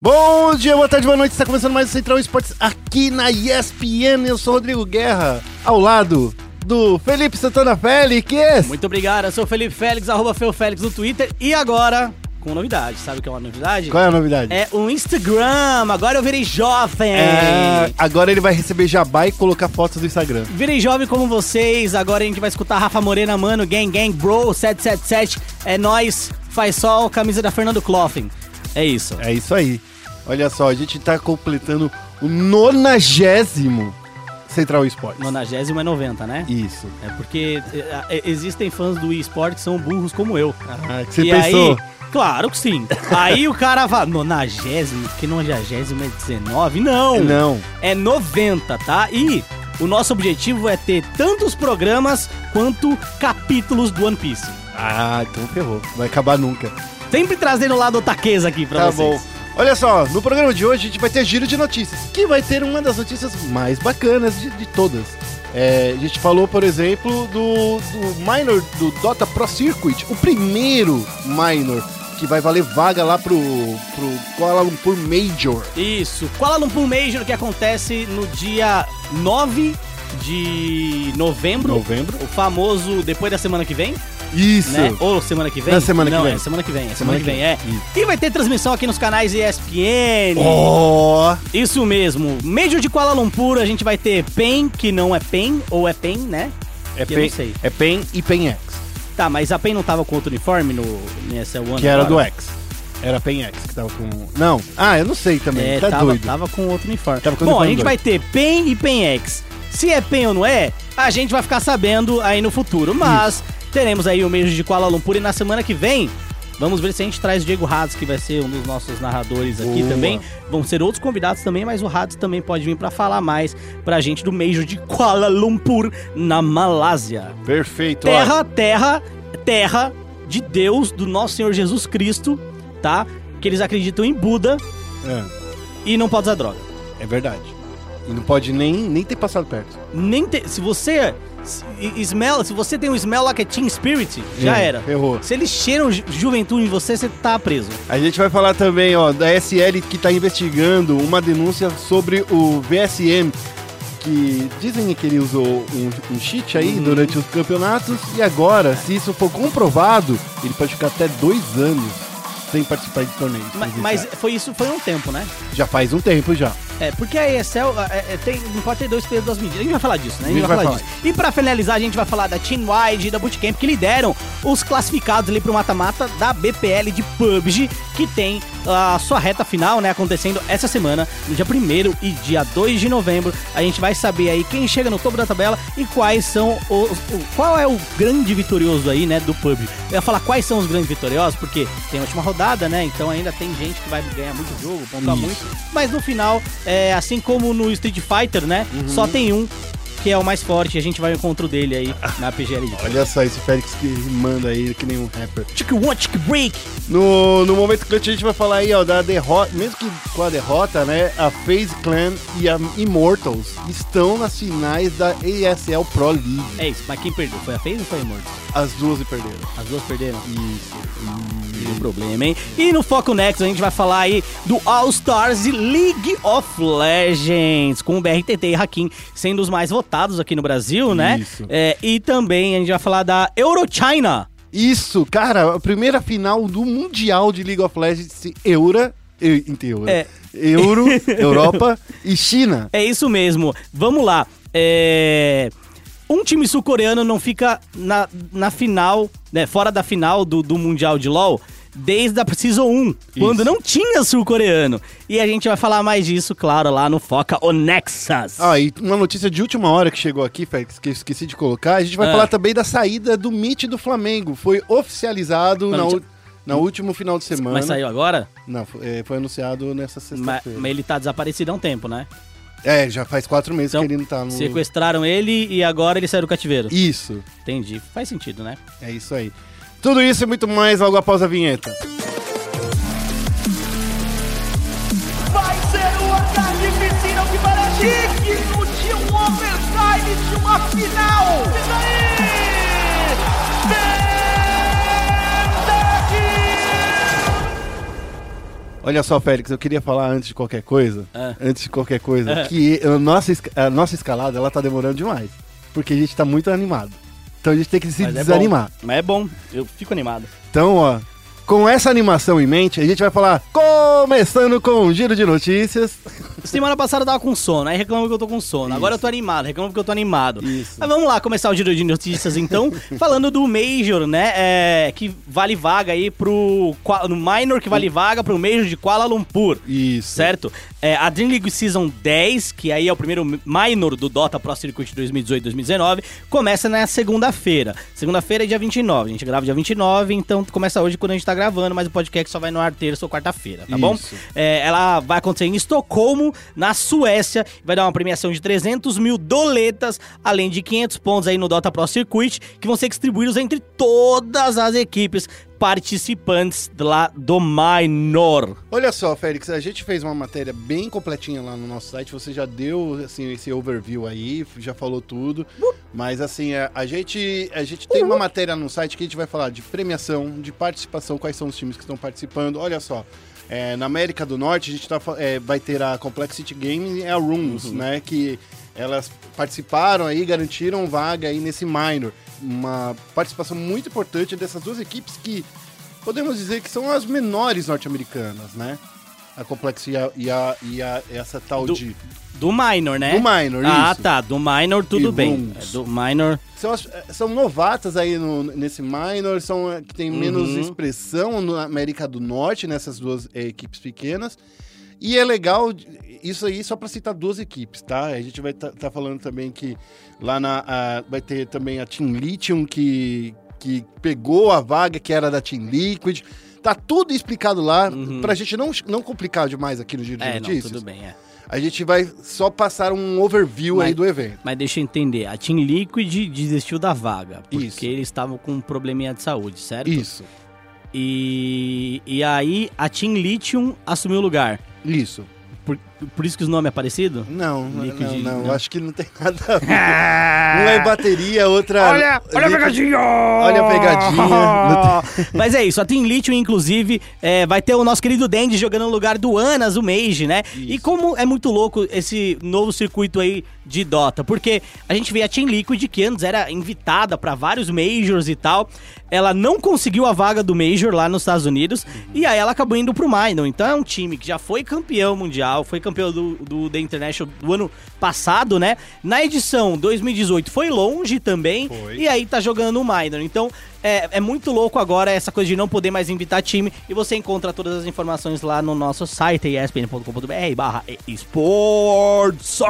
Bom dia, boa tarde, boa noite. Está começando mais o Central Esportes aqui na ESPN. Eu sou o Rodrigo Guerra, ao lado do Felipe Santana Félix. Muito obrigado, eu sou o Felipe Félix, arroba Feufélix no Twitter. E agora, com novidade. Sabe o que é uma novidade? Qual é a novidade? É o Instagram. Agora eu virei jovem. É, agora ele vai receber jabá e colocar fotos do Instagram. Virei jovem como vocês. Agora a gente vai escutar Rafa Morena, mano, Gang Gang Bro 777. É nós, faz sol, camisa da Fernando Clothing. É isso. É isso aí. Olha só, a gente tá completando o nonagésimo Central Esportes. Nonagésimo é 90, né? Isso. É porque é, é, existem fãs do esporte que são burros como eu. Ah, que você e pensou? aí, claro que sim. aí o cara fala, nonagésimo, que nonagésimo é 19? Não! Não. É 90, tá? E o nosso objetivo é ter tantos programas quanto capítulos do One Piece. Ah, então ferrou. Vai acabar nunca. Sempre trazendo o lado otaqueza aqui pra Tá vocês. bom. Olha só, no programa de hoje a gente vai ter giro de notícias, que vai ter uma das notícias mais bacanas de, de todas. É, a gente falou, por exemplo, do, do minor do Dota Pro Circuit, o primeiro minor que vai valer vaga lá pro, pro Kuala Lumpur Major. Isso. Kuala Lumpur Major que acontece no dia 9 de novembro. Novembro. O famoso depois da semana que vem, Isso. né? Ou semana que vem? Na semana que Não, vem. é semana que vem. É Semana semana que vem, é. E vai ter transmissão aqui nos canais ESPN. Ó, Isso mesmo. Major de Kuala Lumpur, a gente vai ter PEN, que não é PEN, ou é PEN, né? é Que eu não PEN, sei. é PEN e PEN X, Tá, mas a PEN não tava com outro uniforme no nessa One que era do agora? X. Era PEN X que tava com... Não, ah, eu não sei também, É, tá tava, doido. tava com outro uniforme. Tava com Bom, a uniforme gente vai ter PEN e PEN-X. Se é PEN ou não é, a gente vai ficar sabendo aí no futuro. Mas teremos aí o mês de Kuala Lumpur e na semana que vem. Vamos ver se a gente traz o Diego Hades, que vai ser um dos nossos narradores aqui Boa. também. Vão ser outros convidados também, mas o Hades também pode vir pra falar mais pra gente do Major de Kuala Lumpur, na Malásia. Perfeito. ó. Terra, terra, terra de Deus, do nosso Senhor Jesus Cristo, tá? Que eles acreditam em Buda É. e não pode usar droga. É verdade. E não pode nem, nem ter passado perto. Nem se você smell, se você tem um smell like a teen spirit, já É, era. Ferrou. Se eles cheiram ju- juventude em você, você tá preso. A gente vai falar também, ó, da SL que tá investigando uma denúncia sobre o VSM, que dizem que ele usou um, um cheat aí Uhum. durante os campeonatos, e agora, se isso for comprovado, ele pode ficar até dois anos sem participar de torneios. Ma- Mas, presenciais. foi isso foi um tempo, né? Já faz um tempo já. É, porque a ESL é, é, tem, não pode ter dois pesos das medidas. A gente vai falar disso, né? A gente, A gente vai, vai falar, disso. E pra finalizar, a gente vai falar da Team Wide e da Bootcamp, que lideram os classificados ali pro mata-mata da BPL de PUBG, que tem a sua reta final, né? Acontecendo essa semana, no dia 1 e dia 2 de novembro. A gente vai saber aí quem chega no topo da tabela e quais são os. o- qual é o grande vitorioso aí, né? Do PUBG. Eu ia falar quais são os grandes vitoriosos, porque tem a última rodada, né? Então ainda tem gente que vai ganhar muito jogo, pontuar Isso. muito. Mas no final, é, assim como no Street Fighter, né? Só tem um que é o mais forte. A gente vai ao encontro dele aí na PGL. Olha só esse Félix que manda aí, que nem um rapper. Chick one, chick break. No, no momento clutch a gente vai falar aí, ó, da derrota, mesmo que com a derrota, né, a FaZe Clan e a Immortals estão nas finais da ASL Pro League. É isso, mas quem perdeu? Foi a FaZe ou foi a Immortal? As duas perderam. As duas perderam? Isso. Tem um problema, hein? E no Foco Next a gente vai falar aí do All Stars e League of Legends, com o BRTT e Hakim sendo os mais votados aqui no Brasil, né? Isso. É, e também a gente vai falar da Eurochina. Isso, cara, a primeira final do Mundial de League of Legends Eura, e- Euro, É. Euro, Europa e China. É isso mesmo. Vamos lá. É... Um time sul-coreano não fica na, na final, né, fora da final do, do Mundial de LoL desde a Season 1, quando não tinha sul-coreano. E a gente vai falar mais disso, claro, lá no Foca o Nexus. Ah, e uma notícia de última hora que chegou aqui, Félix, que eu esqueci de colocar, a gente vai Ah. falar também da saída do Meet do Flamengo. Foi oficializado Mas na, na último final de semana. Mas saiu agora? Não, foi, é, foi anunciado nessa sexta-feira. mas ele tá desaparecido há um tempo, né? É, já faz quatro meses Então, que ele não tá no. Sequestraram ele e agora ele saiu do cativeiro. Isso, Entendi. Faz sentido, né? é isso aí. Tudo isso e muito mais logo após a vinheta. Vai ser uma carnificina que parece digno de um overtime de uma final. Diz aí! Olha só, Félix, eu queria falar antes de qualquer coisa, Ah. antes de qualquer coisa, Ah. que a nossa, a nossa escalada, ela tá demorando demais. Porque a gente tá muito animado. Então a gente tem que se Mas é desanimar. bom. Mas é bom, eu fico animado. Então, ó, com essa animação em mente, a gente vai falar, começando com um giro de notícias. Semana passada eu tava com sono, aí reclama que eu tô com sono. Agora eu tô animado, reclama que eu tô animado. Isso. Mas vamos lá começar o giro de notícias então, falando do Major, né? é, que vale vaga aí pro. No Minor que vale vaga pro Major de Kuala Lumpur. Isso. Certo? É, a Dream League Season 10, que aí é o primeiro minor do Dota Pro Circuit 2018-2019, começa na segunda-feira. Segunda-feira é dia 29. A gente grava dia 29, então começa hoje quando a gente tá gravando, mas o podcast só vai no ar terça ou quarta-feira, tá bom? Isso. É, ela vai acontecer em Estocolmo, na Suécia. Vai dar uma premiação de 300 mil doletas, além de 500 pontos aí no Dota Pro Circuit, que vão ser distribuídos entre todas as equipes participantes lá do Minor. Olha só, Félix, a gente fez uma matéria bem completinha lá no nosso site. Você já deu assim esse overview aí, já falou tudo. Mas assim, a, a gente a gente tem uma matéria no site que a gente vai falar de premiação, de participação, quais são os times que estão participando. Olha só. é, na América do Norte, a gente tá, é, vai ter a Complexity Gaming e a Rooms, né? Que elas participaram aí, garantiram vaga aí nesse minor. Uma participação muito importante dessas duas equipes que podemos dizer que são as menores norte-americanas, né? A Complex e, a, e, a, e a- essa tal Do- de. Do Minor, né? Do Minor, Ah, isso. tá. Do Minor, tudo E bem. É, Do Minor. São, as- são novatas aí no- nesse minor, são eh, que tem menos Uhum. expressão na América do Norte, nessas duas eh, equipes pequenas. E é legal, isso aí só para citar duas equipes, tá? A gente vai estar falando também que lá na. a- vai ter também a Team Lithium que, que pegou a vaga que era da Team Liquid. Tá tudo explicado lá, Uhum. pra gente não, não complicar demais aqui no Giro de É, não, Notícias. tudo bem, é. A gente vai só passar um overview Mas- aí do evento. Mas deixa eu entender, a Team Liquid desistiu da vaga. Porque Isso. eles estavam com um probleminha de saúde, certo? Isso, E, e aí a Team Lithium assumiu o lugar. Isso. Por, por isso que o nome é parecido? Não, Liquid, não, não, não. acho que não tem nada a ver. Uma é bateria, outra. Olha, olha a pegadinha! Olha a pegadinha. Mas é isso, a Team Lithium, inclusive, é, vai ter o nosso querido Dandy jogando no lugar do Anas, o Mage, né? E como é muito louco esse novo circuito aí de Dota, porque a gente vê a Team Liquid, que antes era invitada pra vários Majors e tal, ela não conseguiu a vaga do Major lá nos Estados Unidos, e aí ela acabou indo pro Minor. Então é um time que já foi campeão mundial, foi campeão do, do The International do ano passado, né? Na edição 2018 foi longe também, Foi. e aí tá jogando o Minor. Então é, é muito louco agora essa coisa de não poder mais invitar time. E você encontra todas as informações lá no nosso site, espn.com.br barra esports.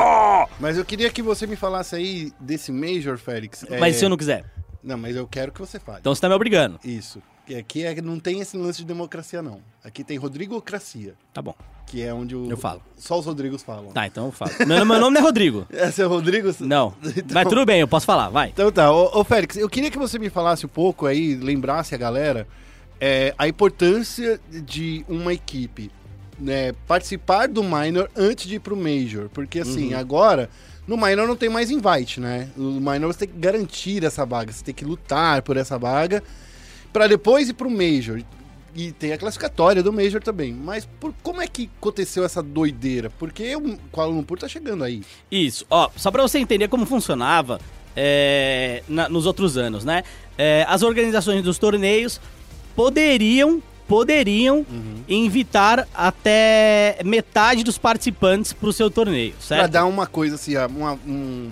Mas eu queria que você me falasse aí desse Major, Félix. É, Mas se eu não quiser. Não, mas eu quero que você fale. Então você tá me obrigando. Isso. Que Aqui é, não tem esse lance de democracia, não. Aqui tem Rodrigocracia, Tá bom. Que é onde o, Eu falo. só os Rodrigos falam. Tá, então eu falo. Meu, meu nome não é Rodrigo. É o Rodrigo? Não. Então- Mas tudo bem, eu posso falar, vai. Então tá, ô, ô Félix, eu queria que você me falasse um pouco aí, lembrasse a galera, é, a importância de uma equipe né, participar do minor antes de ir pro major. Porque assim, agora, no minor não tem mais invite, né? No minor você tem que garantir essa vaga, você tem que lutar por essa vaga para depois ir pro major. E tem a classificatória do Major também. Mas por, como é que aconteceu essa doideira? Porque o Kuala Lumpur tá chegando aí. Isso, ó, só pra você entender como funcionava é, na- nos outros anos, né? É, as organizações dos torneios poderiam, poderiam invitar até metade dos participantes pro seu torneio, Pra certo? dar uma coisa assim, uma- um,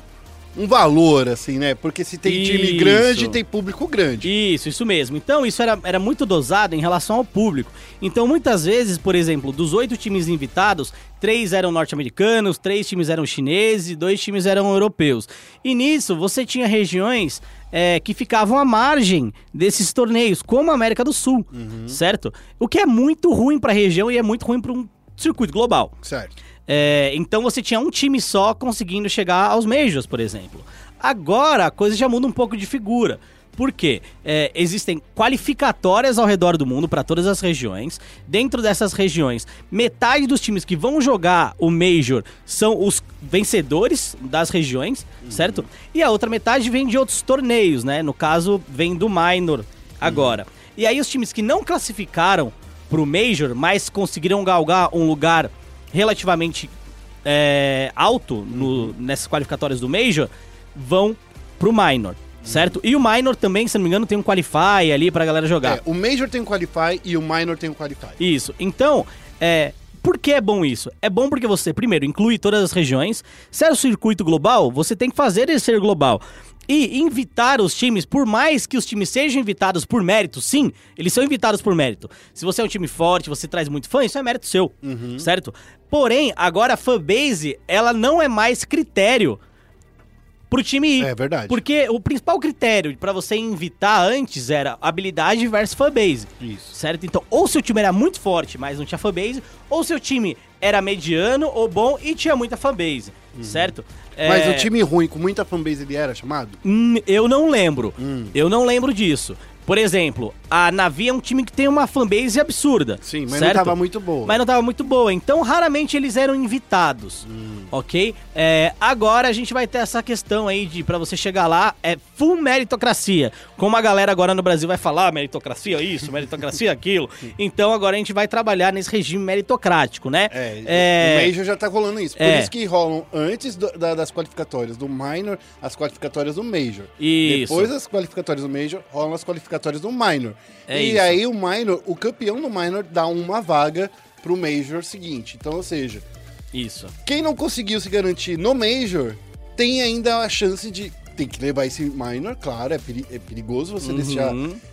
um valor, assim, né? Porque se tem time Isso. grande, tem público grande. Isso, isso mesmo. Então, isso era, era muito dosado em relação ao público. Então, muitas vezes, por exemplo, dos oito times invitados, três eram norte-americanos, três times eram chineses e dois times eram europeus. E nisso, você tinha regiões é, que ficavam à margem desses torneios, como a América do Sul, certo? O que é muito ruim para a região e é muito ruim para um circuito global. Certo. É, então você tinha um time só conseguindo chegar aos Majors, por exemplo. Agora a coisa já muda um pouco de figura. Por quê? É, existem qualificatórias ao redor do mundo para todas as regiões. Dentro dessas regiões, metade dos times que vão jogar o Major são os vencedores das regiões, certo? E a outra metade vem de outros torneios, né? No caso, vem do Minor agora. E aí os times que não classificaram pro Major, mas conseguiram galgar um lugar relativamente é, alto no, nessas qualificatórias do Major, vão pro Minor. Certo? E o Minor também, se não me engano, tem um Qualify ali pra galera jogar. É, o Major tem o Qualify e o Minor tem o Qualify. Isso. Então, é. Por que é bom isso? É bom porque você, primeiro, inclui todas as regiões. Se é o circuito global, você tem que fazer ele ser global. E invitar os times, por mais que os times sejam invitados por mérito, sim, eles são invitados por mérito. Se você é um time forte, você traz muito fã, isso é mérito seu, certo? Porém, agora a fanbase, ela não é mais critério pro time ir. É verdade. Porque o principal critério pra você invitar antes era habilidade versus fanbase. Isso. Certo? Então, ou seu time era muito forte, mas não tinha fanbase, ou seu time era mediano ou bom e tinha muita fanbase. Certo? Mas É, o time ruim com muita fanbase ele era chamado? hum, eu não lembro. Hum. Eu não lembro disso. Por exemplo, a Navi é um time que tem uma fanbase absurda. Sim, mas certo? não tava muito boa. Mas não tava muito boa. Então, raramente eles eram invitados. Hum. Ok? É, agora a gente vai ter essa questão aí de pra você chegar lá, é full meritocracia. Como a galera agora no Brasil vai falar, "Ah, meritocracia isso, meritocracia aquilo. Então agora a gente vai trabalhar nesse regime meritocrático, né? É, o Major já tá rolando isso. Por É. isso que rolam antes do- da- das qualificatórias do Minor, as qualificatórias do Major. Isso. Depois das qualificatórias do Major, rolam as qualificatórias do Minor. É e isso. aí o Minor, o campeão do Minor dá uma vaga pro Major seguinte. Então, ou seja, Isso. quem não conseguiu se garantir no Major tem ainda a chance de. Tem que levar esse minor, claro, é, peri- é perigoso você Uhum. deixar.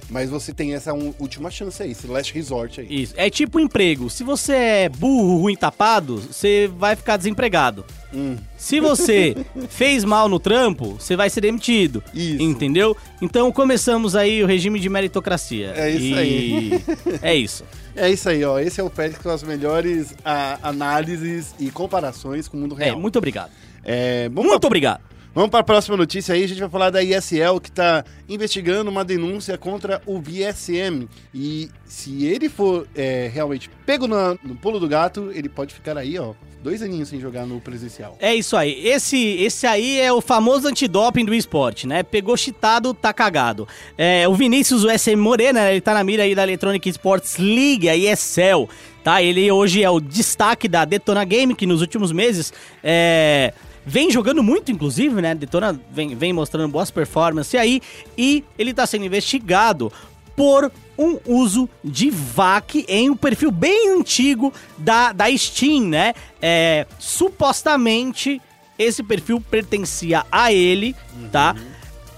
Mas você tem essa um- última chance aí, esse last resort aí. Isso. É tipo emprego. Se você é burro, ruim, tapado, você vai ficar desempregado. Hum. Se você fez mal no trampo, você vai ser demitido. Isso. Entendeu? Então começamos aí o regime de meritocracia. É isso aí. É isso. É isso aí, ó. Esse é o Félix com as melhores a- análises e comparações com o mundo É, real. muito obrigado. É, Muito pra- obrigado. Vamos para a próxima notícia aí, a gente vai falar da ISL que está investigando uma denúncia contra o VSM. E se ele for é, realmente pego na- no pulo do gato, ele pode ficar aí, ó, dois aninhos sem jogar no presencial. É isso aí. Esse, esse aí é o famoso antidoping do esporte, né? Pegou cheatado, tá cagado. É, o Vinícius, o SM Morena, ele tá na mira aí da Electronic Sports League, a ESL, tá? Ele hoje é o destaque da Detona Game, que nos últimos meses é, vem jogando muito, inclusive, né? Detona vem, vem mostrando boas performances aí. E ele tá sendo investigado por um uso de VAC em um perfil bem antigo da, da Steam, né? É, supostamente esse perfil pertencia a ele, tá?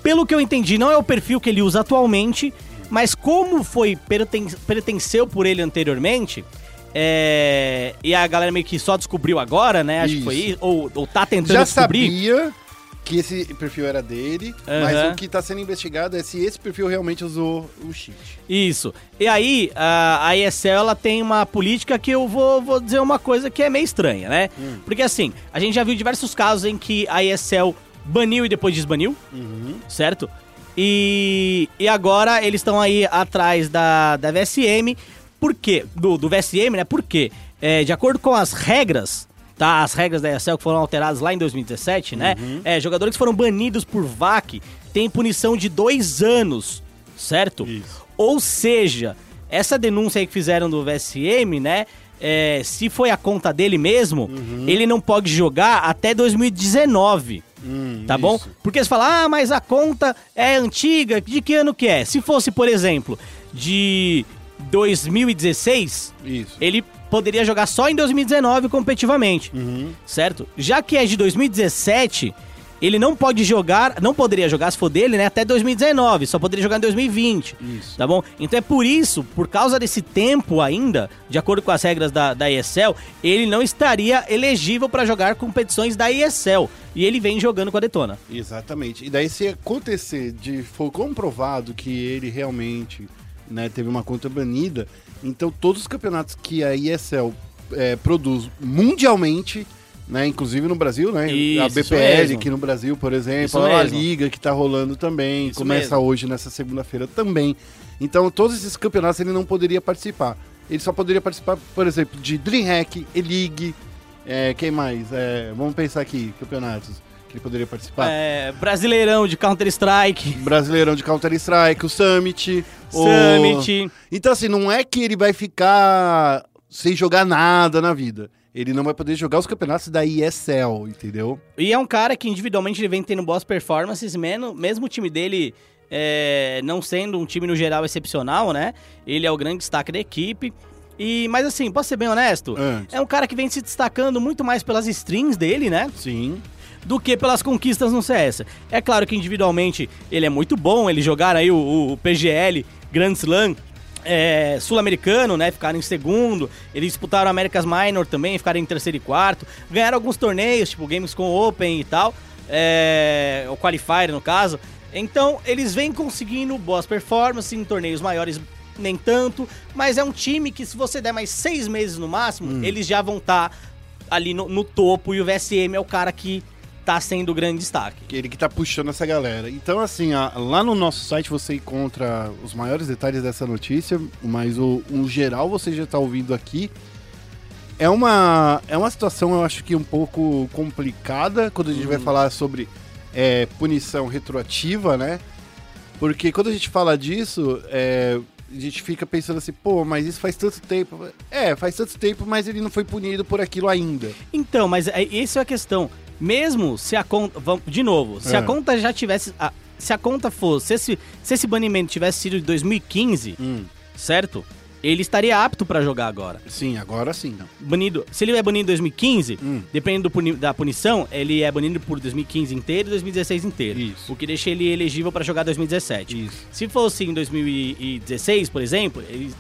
Pelo que eu entendi, não é o perfil que ele usa atualmente, mas como foi perten pertenceu por ele anteriormente, é, e a galera meio que só descobriu agora, né? Acho que foi Isso. isso, ou, ou tá tentando Já descobrir. sabia que esse perfil era dele, Aham. mas o que está sendo investigado é se esse perfil realmente usou o cheat. Isso. E aí, a, a ESL ela tem uma política que eu vou, vou dizer uma coisa que é meio estranha, né? Porque assim, a gente já viu diversos casos em que a ESL baniu e depois desbaniu, certo? E, e agora eles estão aí atrás da, da VSM. Por quê? Do, do VSM, né? Porque, é, de acordo com as regras, tá? As regras da ESL que foram alteradas lá em 2017, né? É, jogadores que foram banidos por VAC têm punição de dois anos, certo? Isso. Ou seja, essa denúncia aí que fizeram do VSM, né? é, se foi a conta dele mesmo, ele não pode jogar até 2019. Tá bom? isso. Porque você fala, ah, mas a conta é antiga, de que ano que é? Se fosse, por exemplo, de 2016, Isso. ele poderia jogar só em 2019 competitivamente, certo? Já que é de 2017, ele não pode jogar, não poderia jogar se for dele, né, até 2019, só poderia jogar em 2020. Isso. Tá bom? Então é por isso, por causa desse tempo ainda, de acordo com as regras da, da ESL, ele não estaria elegível para jogar competições da ESL. E ele vem jogando com a Detona. Exatamente. E daí, se acontecer de for comprovado que ele realmente né, teve uma conta banida, então todos os campeonatos que a ESL é, produz mundialmente, né, inclusive no Brasil, né, Isso, a BPL aqui no Brasil, por exemplo, a. Liga que tá rolando também, Isso começa mesmo. hoje nessa segunda-feira também. Então todos esses campeonatos ele não poderia participar. Ele só poderia participar, por exemplo, de DreamHack, E-League, é, quem mais? É, vamos pensar aqui, campeonatos. Ele poderia participar. É, Brasileirão de Counter-Strike. Brasileirão de Counter-Strike, o Summit. o- Summit. Então, assim, não é que ele vai ficar sem jogar nada na vida. Ele não vai poder jogar os campeonatos da ESL, entendeu? E é um cara que individualmente ele vem tendo boas performances, mesmo o time dele é, não sendo um time no geral excepcional, né? Ele é o grande destaque da equipe. E, mas assim, posso ser bem honesto? Antes. É um cara que vem se destacando muito mais pelas strings dele, né? Sim. Do que pelas conquistas no CS. É claro que individualmente ele é muito bom, eles jogaram aí o, o PGL Grand Slam é, sul-americano, né? Ficaram em segundo. Eles disputaram Américas Minor também, ficaram em terceiro e quarto. Ganharam alguns torneios, tipo Games com Open e tal. É, o Qualifier, no caso. Então, eles vêm conseguindo boas performances em torneios maiores, nem tanto. Mas é um time que, se você der mais seis meses no máximo, eles já vão estar ali no, no topo. E o VSM é o cara que tá sendo o grande destaque. Que Ele que tá puxando essa galera. Então, assim, a- lá no nosso site você encontra os maiores detalhes dessa notícia, mas o, o geral você já tá ouvindo aqui. É uma, é uma situação, eu acho que um pouco complicada quando a gente vai falar sobre é, punição retroativa, né? Porque quando a gente fala disso, é, a gente fica pensando assim, pô, mas isso faz tanto tempo. É, faz tanto tempo, mas ele não foi punido por aquilo ainda. Então, mas é, essa é a questão. Mesmo se a conta. De novo, se É. a conta já tivesse. se a conta fosse. Se esse, se esse banimento tivesse sido de 2015, Hum, certo? Ele estaria apto pra jogar agora. sim, agora sim. Não. Banido. Se ele é banido em 2015, Hum. dependendo do puni- da punição, ele é banido por 2015 inteiro e 2016 inteiro. Isso. O que deixa ele elegível pra jogar 2017. Isso. Se fosse em 2016, por exemplo, ele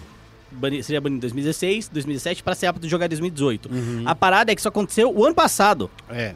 seria banido em 2016, 2017 para ser apto de jogar em 2018. Uhum. A parada é que isso aconteceu o ano passado. É.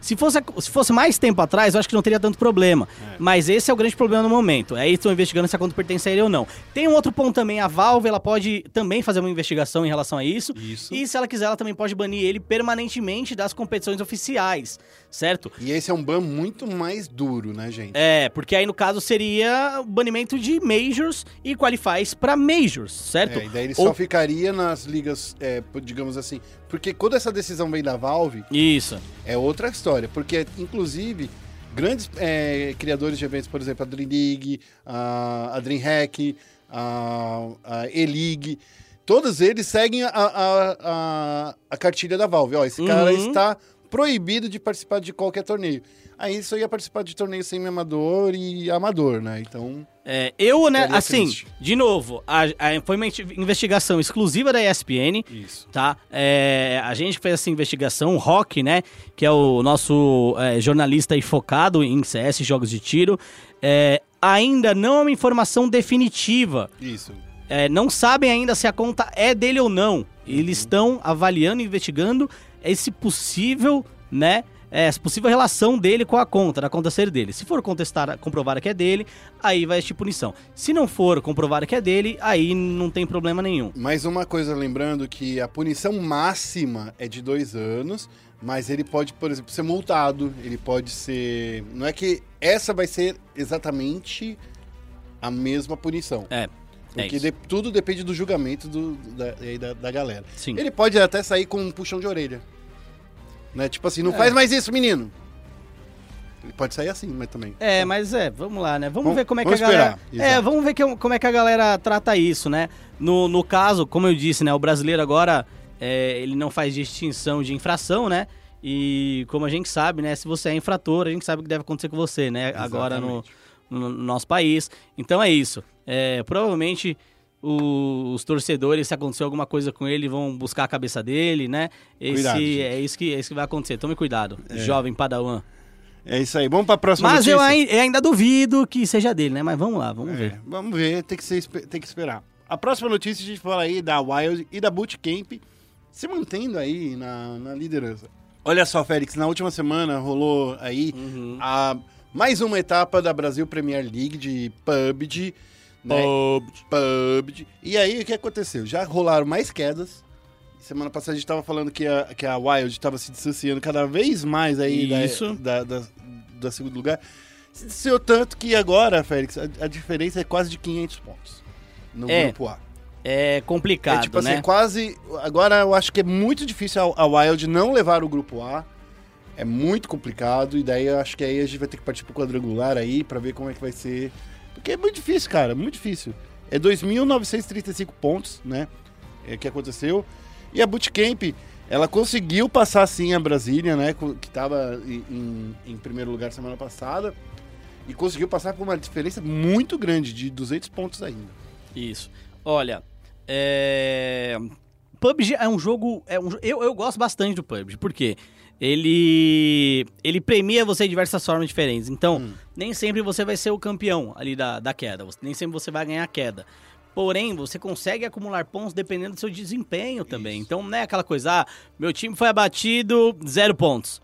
Se fosse, se fosse mais tempo atrás, eu acho que não teria tanto problema. Mas esse é o grande problema no momento. Aí estão investigando se a conta pertence a ele ou não. Tem um outro ponto também, a Valve ela pode também fazer uma investigação em relação a isso. Isso. E se ela quiser, ela também pode banir ele permanentemente das competições oficiais, certo? E esse é um ban muito mais duro, né, gente? É, porque aí no caso seria o banimento de Majors e Qualifies para Majors, certo? É, e daí ele Ou- só ficaria nas ligas, é, digamos assim. Porque quando essa decisão vem da Valve, Isso. é outra história. Porque, inclusive, grandes é, criadores de eventos, por exemplo, a Dream League, a, a DreamHack, a, a E-League, todos eles seguem a, a, a, a cartilha da Valve. Ó, esse cara Uhum. está proibido de participar de qualquer torneio. Aí só ia participar de torneio semi-amador e amador, né? Então, É, eu, né, assim, triste. de novo, a- a- foi uma investigação exclusiva da ESPN, isso. tá? É, a gente fez essa investigação, o Rock, né, que é o nosso é, jornalista e focado em CS, jogos de tiro, é, ainda não é uma informação definitiva. Isso. É, não sabem ainda se a conta é dele ou não. Eles estão avaliando e investigando esse possível, né? É, Essa possível relação dele com a conta, da conta ser dele. Se for contestar, comprovar que é dele, aí vai existir punição. Se não for comprovar que é dele, aí não tem problema nenhum. Mais uma coisa, lembrando que a punição máxima é de dois anos, mas ele pode, por exemplo, ser multado, ele pode ser. Não é que essa vai ser exatamente a mesma punição. É. É Porque isso. de- tudo depende do julgamento do- da, da, da galera. Sim. Ele pode até sair com um puxão de orelha. Né? Tipo assim, É. não faz mais isso, menino. Ele pode sair assim, mas também. É, mas é, vamos lá, né? Vamos, Vamos- ver como é que a galera. esperar, É, vamos ver que- como é que a galera trata isso, né? No, no caso, como eu disse, né? O brasileiro agora é, ele não faz distinção de infração, né? E como a gente sabe, né? Se você é infrator, a gente sabe o que deve acontecer com você, né? Agora no, Exatamente. no- no nosso país. Então é isso. É, provavelmente o- os torcedores, se acontecer alguma coisa com ele, vão buscar a cabeça dele, né? Esse, Cuidado, é, isso que, é isso que vai acontecer. Tome cuidado, jovem padawan. É isso aí. Vamos pra próxima Mas notícia. eu ai- eu ainda duvido que seja dele, né? Mas vamos lá, vamos É, ver. vamos ver, tem que, ser, tem que esperar. A próxima notícia a gente fala aí da Wild e da Bootcamp se mantendo aí na, na liderança. Olha só, Félix, na última semana rolou aí Uhum. a, mais uma etapa da Brasil Premier League de PUBG. Né? PUBG. E aí, o que aconteceu? Já rolaram mais quedas. Semana passada a gente tava falando que a, que a Wild estava se distanciando cada vez mais aí da- Isso. Da, da, da segundo lugar. Se distanciou tanto que agora, Félix, a, a diferença é quase de 500 pontos no É, grupo A. É complicado, é tipo assim, né? é quase. Agora eu acho que é muito difícil a, a Wild não levar o grupo A. É muito complicado, e daí eu acho que aí a gente vai ter que partir pro quadrangular aí pra ver como é que vai ser. Porque é muito difícil, cara, muito difícil. É 2.935 pontos, né? É, que aconteceu. E a Bootcamp, ela conseguiu passar sim a Brasília, né? Que tava em, em- primeiro lugar semana passada. E conseguiu passar por uma diferença muito grande, de 200 pontos ainda. Isso. Olha, é... PUBG é um jogo. É um... eu, eu gosto bastante do PUBG, porque ele. Ele premia você de diversas formas diferentes. Então, nem sempre você vai ser o campeão ali da, da queda. Nem sempre você vai ganhar a queda. Porém, você consegue acumular pontos dependendo do seu desempenho também. Então, não é aquela coisa, ah, meu time foi abatido, zero pontos.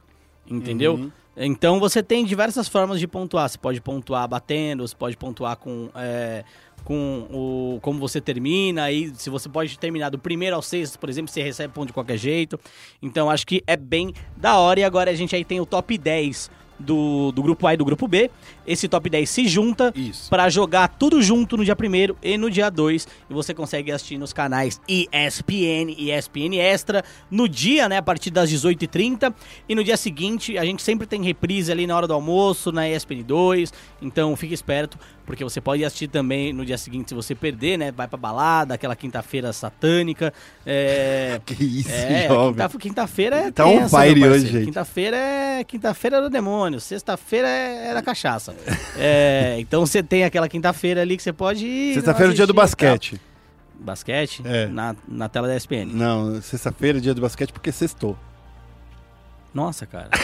Entendeu? Então você tem diversas formas de pontuar. Você pode pontuar batendo, você pode pontuar com, é, com o como você termina. Aí, se você pode terminar do primeiro ao sexto, por exemplo, você recebe ponto de qualquer jeito. Então acho que é bem da hora. E agora a gente aí tem o top 10 do, do grupo A e do grupo B. Esse top 10 se junta para jogar tudo junto no dia 1 e no dia 2. E você consegue assistir nos canais ESPN e ESPN Extra no dia, né, a partir das 18h30. E no dia seguinte, a gente sempre tem reprise ali na hora do almoço, na ESPN 2. Então fique esperto, porque você pode assistir também no dia seguinte se você perder, né? Vai pra balada, aquela quinta-feira satânica. É. Que isso, É, jovem. quinta- quinta-feira é Tá tensa, meu fire hoje, gente. Quinta-feira é quinta-feira do demônio, sexta-feira é, é da cachaça. É, então você tem aquela quinta-feira ali que você pode ir. Sexta-feira é o dia do basquete. Basquete? É. Na, na tela da ESPN. Não, sexta-feira é dia do basquete porque sextou. Nossa, cara.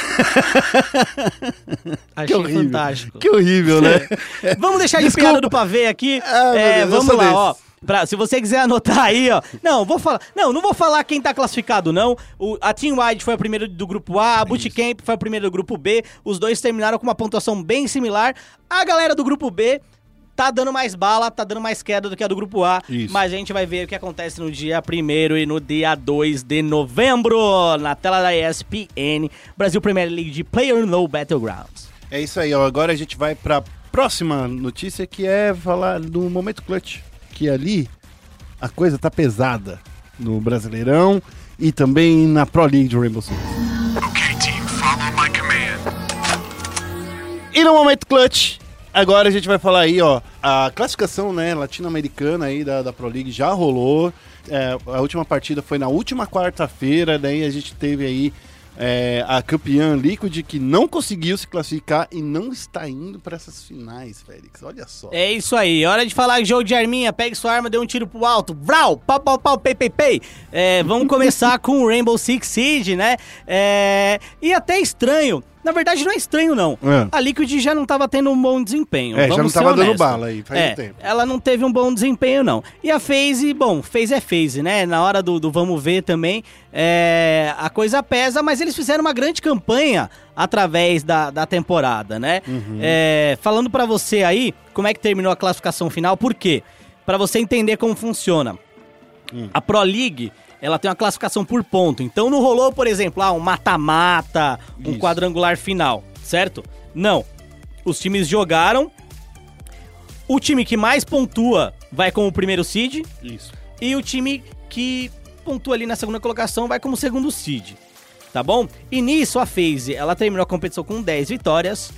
Que Achei horrível. fantástico. Que horrível, né? Vamos deixar de Desculpa. piada do pavê aqui. Ah, É, Deus, eu vamos lá, ó. desses. Pra, se você quiser anotar aí, ó. Não, vou falar. Não, não vou falar quem tá classificado, não. O, a Team Wide foi a primeira do grupo A, a Bootcamp foi a primeira do grupo B. Os dois terminaram com uma pontuação bem similar. A galera do grupo B tá dando mais bala, tá dando mais queda do que a do grupo A. Isso. Mas a gente vai ver o que acontece no dia 1 e no dia 2 de novembro, na tela da ESPN, Brasil Premier League de Player No Battlegrounds. É isso aí, ó. Agora a gente vai pra próxima notícia que é falar do momento clutch. Que ali a coisa tá pesada no Brasileirão e também na Pro League de Rainbow Six. Okay, team, follow my command. E no momento clutch, agora a gente vai falar aí, ó, a classificação, né, latino-americana aí da, da Pro League já rolou. É, a última partida foi na última quarta-feira, daí a gente teve aí é, a campeã Liquid que não conseguiu se classificar e não está indo para essas finais, Félix. Olha só. É isso aí, hora de falar jogo de arminha, pegue sua arma, dê um tiro pro alto, vral, pau, pau, pau, pei, pei, pei. É, vamos começar com o Rainbow Six Siege, né? É, e até estranho, na verdade não é estranho não, É. a Liquid já não tava tendo um bom desempenho, É, já não ser tava dando bala aí, faz é, um tempo. ela não teve um bom desempenho não. E a FaZe, bom, FaZe é FaZe, né? Na hora do, do vamos ver também, é, a coisa pesa, mas eles fizeram uma grande campanha através da, da temporada, né? Uhum. É, falando pra você aí, como é que terminou a classificação final, por quê? Pra você entender como funciona. Hum. A Pro League, ela tem uma classificação por ponto. Então não rolou, por exemplo, ah, um mata-mata, um Isso. quadrangular final, certo? Não. Os times jogaram. O time que mais pontua vai como o primeiro seed Isso. e o time que pontua ali na segunda colocação vai como segundo seed. Tá bom? E nisso a FaZe, ela terminou a competição com 10 vitórias,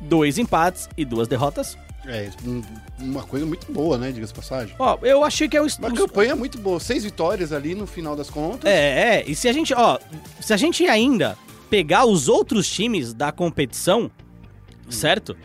2 empates e 2 derrotas. É, um- uma coisa muito boa, né, diga-se passagem. Ó, eu achei que é o Uma campanha muito boa, seis vitórias ali no final das contas. É, é, e se a gente, ó, se a gente ainda pegar os outros times da competição, certo?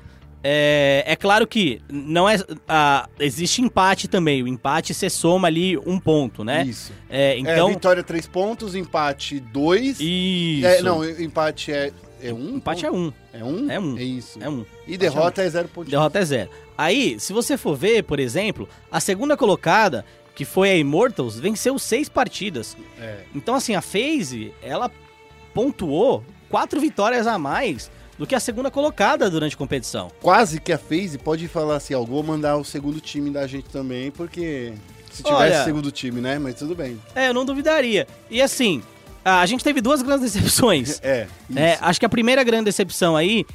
É, é claro que não é. ah, existe empate também. O empate você soma ali um ponto, né? Isso. É, É, então. vitória três pontos, empate dois. Isso. É, não, empate é, é um. empate é um. É um? É um. É isso. É um. E derrota é zero pontos. Derrota é zero. Aí, se você for ver, por exemplo, a segunda colocada, que foi a Immortals, venceu seis partidas. É. Então, assim, a FaZe, ela pontuou quatro vitórias a mais do que a segunda colocada durante a competição. Quase que a FaZe pode falar assim, ó, vou mandar o segundo time da gente também, porque se tivesse Olha- segundo time, né? Mas tudo bem. É, eu não duvidaria. E assim, a gente teve duas grandes decepções. É, isso. É, acho que a primeira grande decepção aí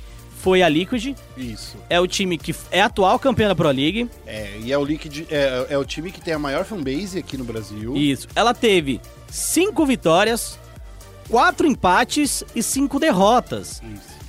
foi a Liquid. Isso. É o time que é atual campeão da Pro League. É, e é o Liquid, é, é o time que tem a maior fanbase aqui no Brasil. Isso. Ela teve cinco vitórias, quatro empates e cinco derrotas.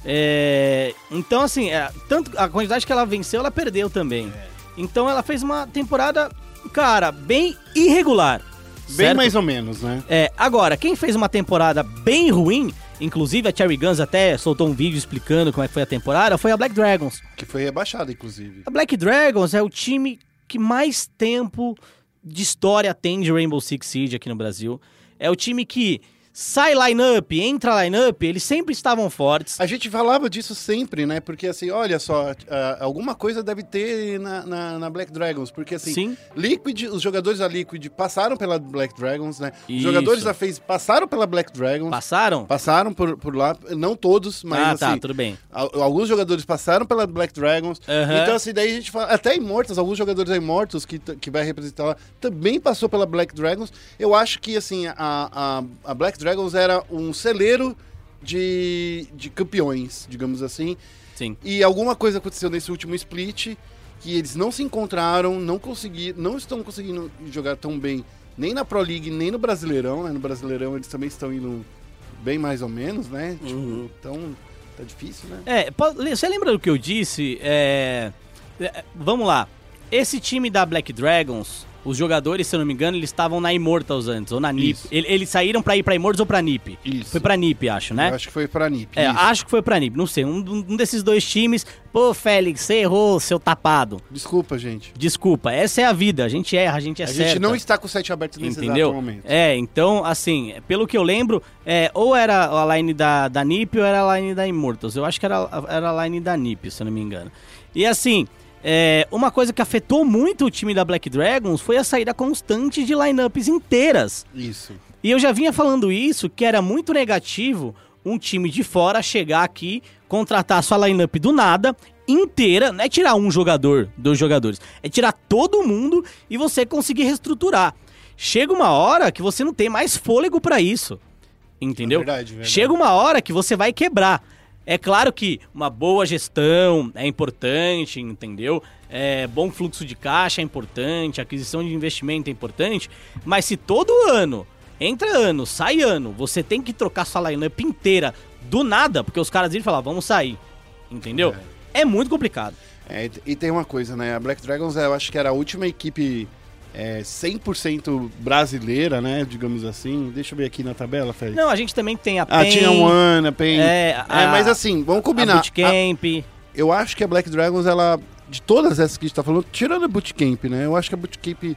É, então, assim, é, tanto a quantidade que ela venceu, ela perdeu também. Então, ela fez uma temporada, cara, bem irregular. Bem certo? mais ou menos, né? É, agora, quem fez uma temporada bem ruim, inclusive a Cherry Guns até soltou um vídeo explicando como é que foi a temporada, foi a Black Dragons. Que foi rebaixado, inclusive. A Black Dragons é o time que mais tempo de história tem de Rainbow Six Siege aqui no Brasil. É o time que sai line-up, entra line-up, eles sempre estavam fortes. A gente falava disso sempre, né? Porque assim, olha só, ah, alguma coisa deve ter na, na, na Black Dragons. Porque assim, Sim. Liquid, os jogadores da Liquid passaram pela Black Dragons, né? Os Isso. jogadores da FaZe passaram pela Black Dragons. Passaram? Passaram por, por lá, não todos, mas ah, assim, tá, tudo bem. al- alguns jogadores passaram pela Black Dragons. Então, assim, daí a gente fala. Até Immortals, alguns jogadores da Immortals que, que vai representar lá, também passou pela Black Dragons. Eu acho que, assim, a, a, a Black Dragons era um celeiro de, de campeões, digamos assim. Sim. E alguma coisa aconteceu nesse último split que eles não se encontraram, não conseguiram, não estão conseguindo jogar tão bem nem na Pro League, nem no Brasileirão, né? No Brasileirão eles também estão indo bem mais ou menos, né? Tipo, então tá difícil, né? É, você lembra do que eu disse? É, é, vamos lá. Esse time da Black Dragons, os jogadores, se eu não me engano, eles estavam na Immortals antes, ou na NiP. Isso. Ele- Eles saíram pra ir pra Immortals ou pra NiP? Isso. Foi pra NiP, acho, né? Eu acho que foi pra NiP. É, isso. acho que foi pra NiP, não sei. Um, um desses dois times. Pô, Félix, você errou, seu tapado. Desculpa, gente. Desculpa, essa é a vida. A gente erra, a gente é a certa. gente não está com o site aberto nesse Entendeu? momento. É, então, assim, pelo que eu lembro, é, ou era a line da, da NiP ou era a line da Immortals. Eu acho que era, era a line da NiP, se eu não me engano. E assim, é, uma coisa que afetou muito o time da Black Dragons foi a saída constante de lineups inteiras. Isso. E eu já vinha falando isso, que era muito negativo um time de fora chegar aqui, contratar sua lineup do nada, inteira, não é tirar um jogador, dois jogadores, é tirar todo mundo e você conseguir reestruturar. Chega uma hora que você não tem mais fôlego pra isso. Entendeu? É verdade, verdade. Chega uma hora que você vai quebrar. É claro que uma boa gestão é importante, entendeu? É, bom fluxo de caixa é importante, aquisição de investimento é importante, mas se todo ano, entra ano, sai ano, você tem que trocar sua lineup inteira do nada, porque os caras viram e falar, vamos sair, entendeu? É, muito complicado. É, e- e tem uma coisa, né? A Black Dragons, eu acho que era a última equipe é, 100% brasileira, né? Digamos assim. Deixa eu ver aqui na tabela, Félix. Não, a gente também tem a Ah, PEN, tinha um Ana, Pen. É, É, a- mas assim, vamos a combinar. A- Bootcamp, eu acho que a Black Dragons, ela. De todas essas que a gente tá falando, tirando a Bootcamp, né? Eu acho que a Bootcamp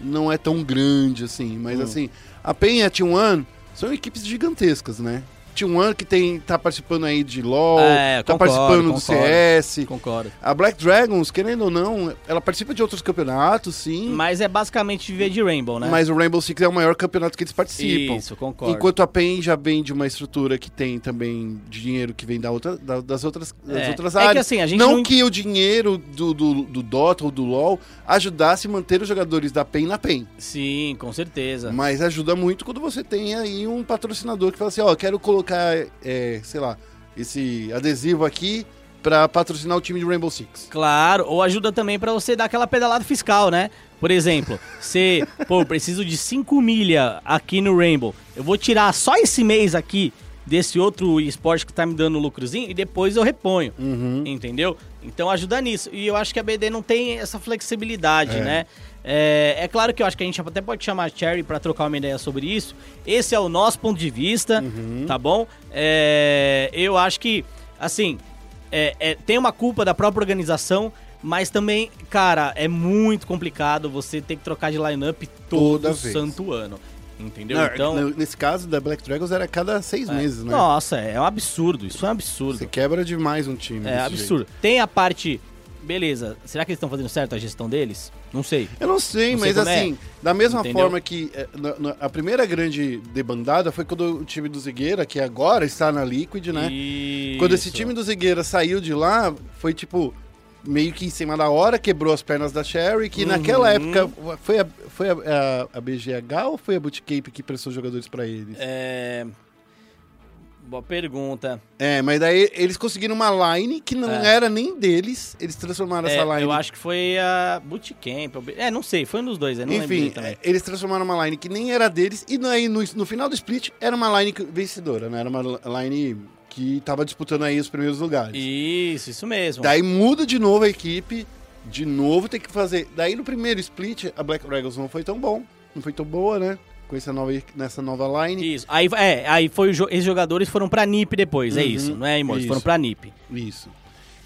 não é tão grande assim. Mas Hum. assim, a PEN e a T1 são equipes gigantescas, né? T1 que tem, tá participando aí de LoL, É, tá concordo, participando do concordo. CS. concordo. A Black Dragons, querendo ou não, ela participa de outros campeonatos, sim. Mas é basicamente viver de Rainbow, né? Mas o Rainbow Six é o maior campeonato que eles participam. Isso, concordo. Enquanto a PEN já vem de uma estrutura que tem também dinheiro que vem da outra, da- das outras, das É. outras É que áreas. assim, a gente não, não- que o dinheiro do, do, do Dota ou do LoL ajudasse a manter os jogadores da PEN na PEN. Sim, com certeza. Mas ajuda muito quando você tem aí um patrocinador que fala assim, ó, quero colocar, é, sei lá, esse adesivo aqui pra patrocinar o time de Rainbow Six. Claro, ou ajuda também pra você dar aquela pedalada fiscal, né? Por exemplo, você, pô, preciso de 5 milha aqui no Rainbow. Eu vou tirar só esse mês aqui desse outro esporte que tá me dando lucrozinho e depois eu reponho. Uhum. Entendeu? Então ajuda nisso. E eu acho que a BD não tem essa flexibilidade, É. né? É, é claro que eu acho que a gente até pode chamar a Cherry pra trocar uma ideia sobre isso. Esse é o nosso ponto de vista, tá bom? É, eu acho que, assim, é- é- tem uma culpa da própria organização, mas também, cara, é muito complicado você ter que trocar de lineup todo Toda vez. santo ano. Entendeu? Não, então. Nesse caso da Black Dragons era cada seis meses, né? Nossa, é um absurdo. Isso é um absurdo. Você quebra demais um time. É absurdo. Tem a parte. Beleza, será que eles estão fazendo certo a gestão deles? Não sei. Eu não sei, Não sei mas é. assim, da mesma Entendeu? forma que é, na- na- a primeira grande debandada foi quando o time do Zigueira, que agora está na Liquid, né? Quando esse Isso. time do Zigueira saiu de lá, foi tipo meio que em cima da hora, quebrou as pernas da Sherry, que naquela Uhum. época foi a, foi a, a- a BGH ou foi a Bootcamp que prestou jogadores pra eles? É... Boa pergunta. É, mas daí eles conseguiram uma line que não É. era nem deles. Eles transformaram É, essa line. eu acho que foi a Bootcamp. É, não sei, foi um dos dois, eu não Enfim, também. é, eles transformaram uma line que nem era deles. E daí no, no final do split era uma line vencedora, né? Era uma line que tava disputando aí os primeiros lugares. Isso, isso mesmo. Daí muda de novo a equipe. De novo tem que fazer. Daí no primeiro split, a Black Dragons não foi tão bom. Não foi tão boa, né? Com essa nova, nessa nova line. Isso. Aí, é, aí foi esses jogadores foram pra NiP depois, é Uhum, isso, não é, isso. Foram pra NiP. Isso.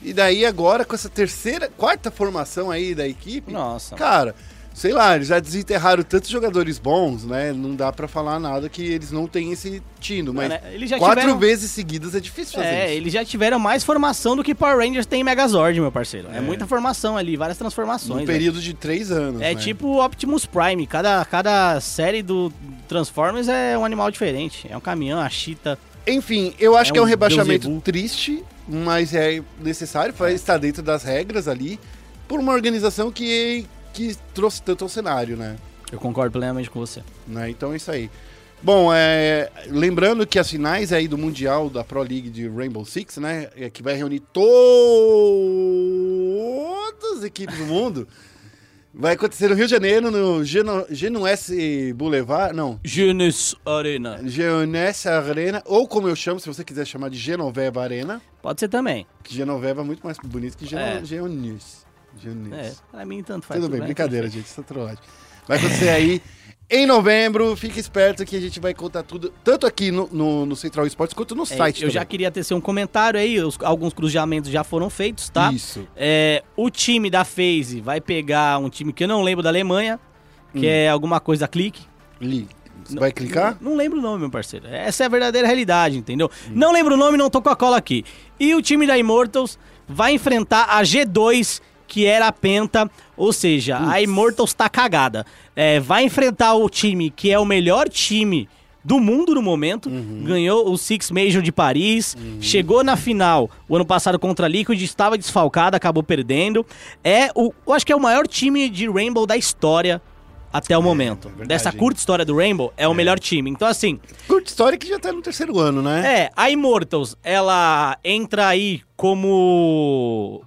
E daí agora, com essa terceira, quarta formação aí da equipe, Nossa. cara, sei lá, eles já desenterraram tantos jogadores bons, né? Não dá pra falar nada que eles não têm esse tino, mas né, quatro tiveram- vezes seguidas é difícil fazer É, isso. eles já tiveram mais formação do que Power Rangers tem em Megazord, meu parceiro. É, É. muita formação ali, várias transformações. velho. período de três anos, É né? tipo Optimus Prime, cada, cada série do Transformers é um animal diferente. É um caminhão, a chita. Enfim, eu acho É que é um um rebaixamento triste, mas é necessário, para estar dentro das regras ali, por uma organização que, que trouxe tanto ao cenário, né? Eu concordo plenamente com você. né? Então é isso aí. Bom, é, lembrando que as finais aí do Mundial da Pro League de Rainbow Six, né? é que vai reunir todas as equipes do mundo, vai acontecer no Rio de Janeiro, no Geno, Genuesse Boulevard, não, Genes Arena. Genuesse Arena, ou como eu chamo, se você quiser chamar de Genoveva Arena, Pode ser também. que Genoveva é muito mais bonito que Geno, É. Geonis. É, pra mim tanto faz. Tudo bem, brincadeira, gente, isso é trollagem. Vai acontecer aí em novembro, fique esperto que a gente vai contar tudo, tanto aqui no, no, no Central Esportes quanto no É, site. eu já também. queria tecer um comentário aí, os- alguns cruzamentos já foram feitos, tá? Isso. É, o time da FaZe vai pegar um time que eu não lembro da Alemanha, que Hum. é alguma coisa clique. Li. Você vai clicar? Não, não lembro o nome, meu parceiro. Essa é a verdadeira realidade, entendeu? Não lembro o nome, não tô com a cola aqui. E o time da Immortals vai enfrentar a G2, que era a Penta, ou seja, a Immortals tá cagada. É, vai enfrentar o time que é o melhor time do mundo no momento, ganhou o Six Major de Paris, chegou na final o ano passado contra a Liquid, estava desfalcado, acabou perdendo. É o, eu acho que é o maior time de Rainbow da história até o momento. verdade, Dessa hein? curta história do Rainbow, é o melhor time. Então, assim, Curta história que já tá no terceiro ano, né? é, a Immortals, ela entra aí como.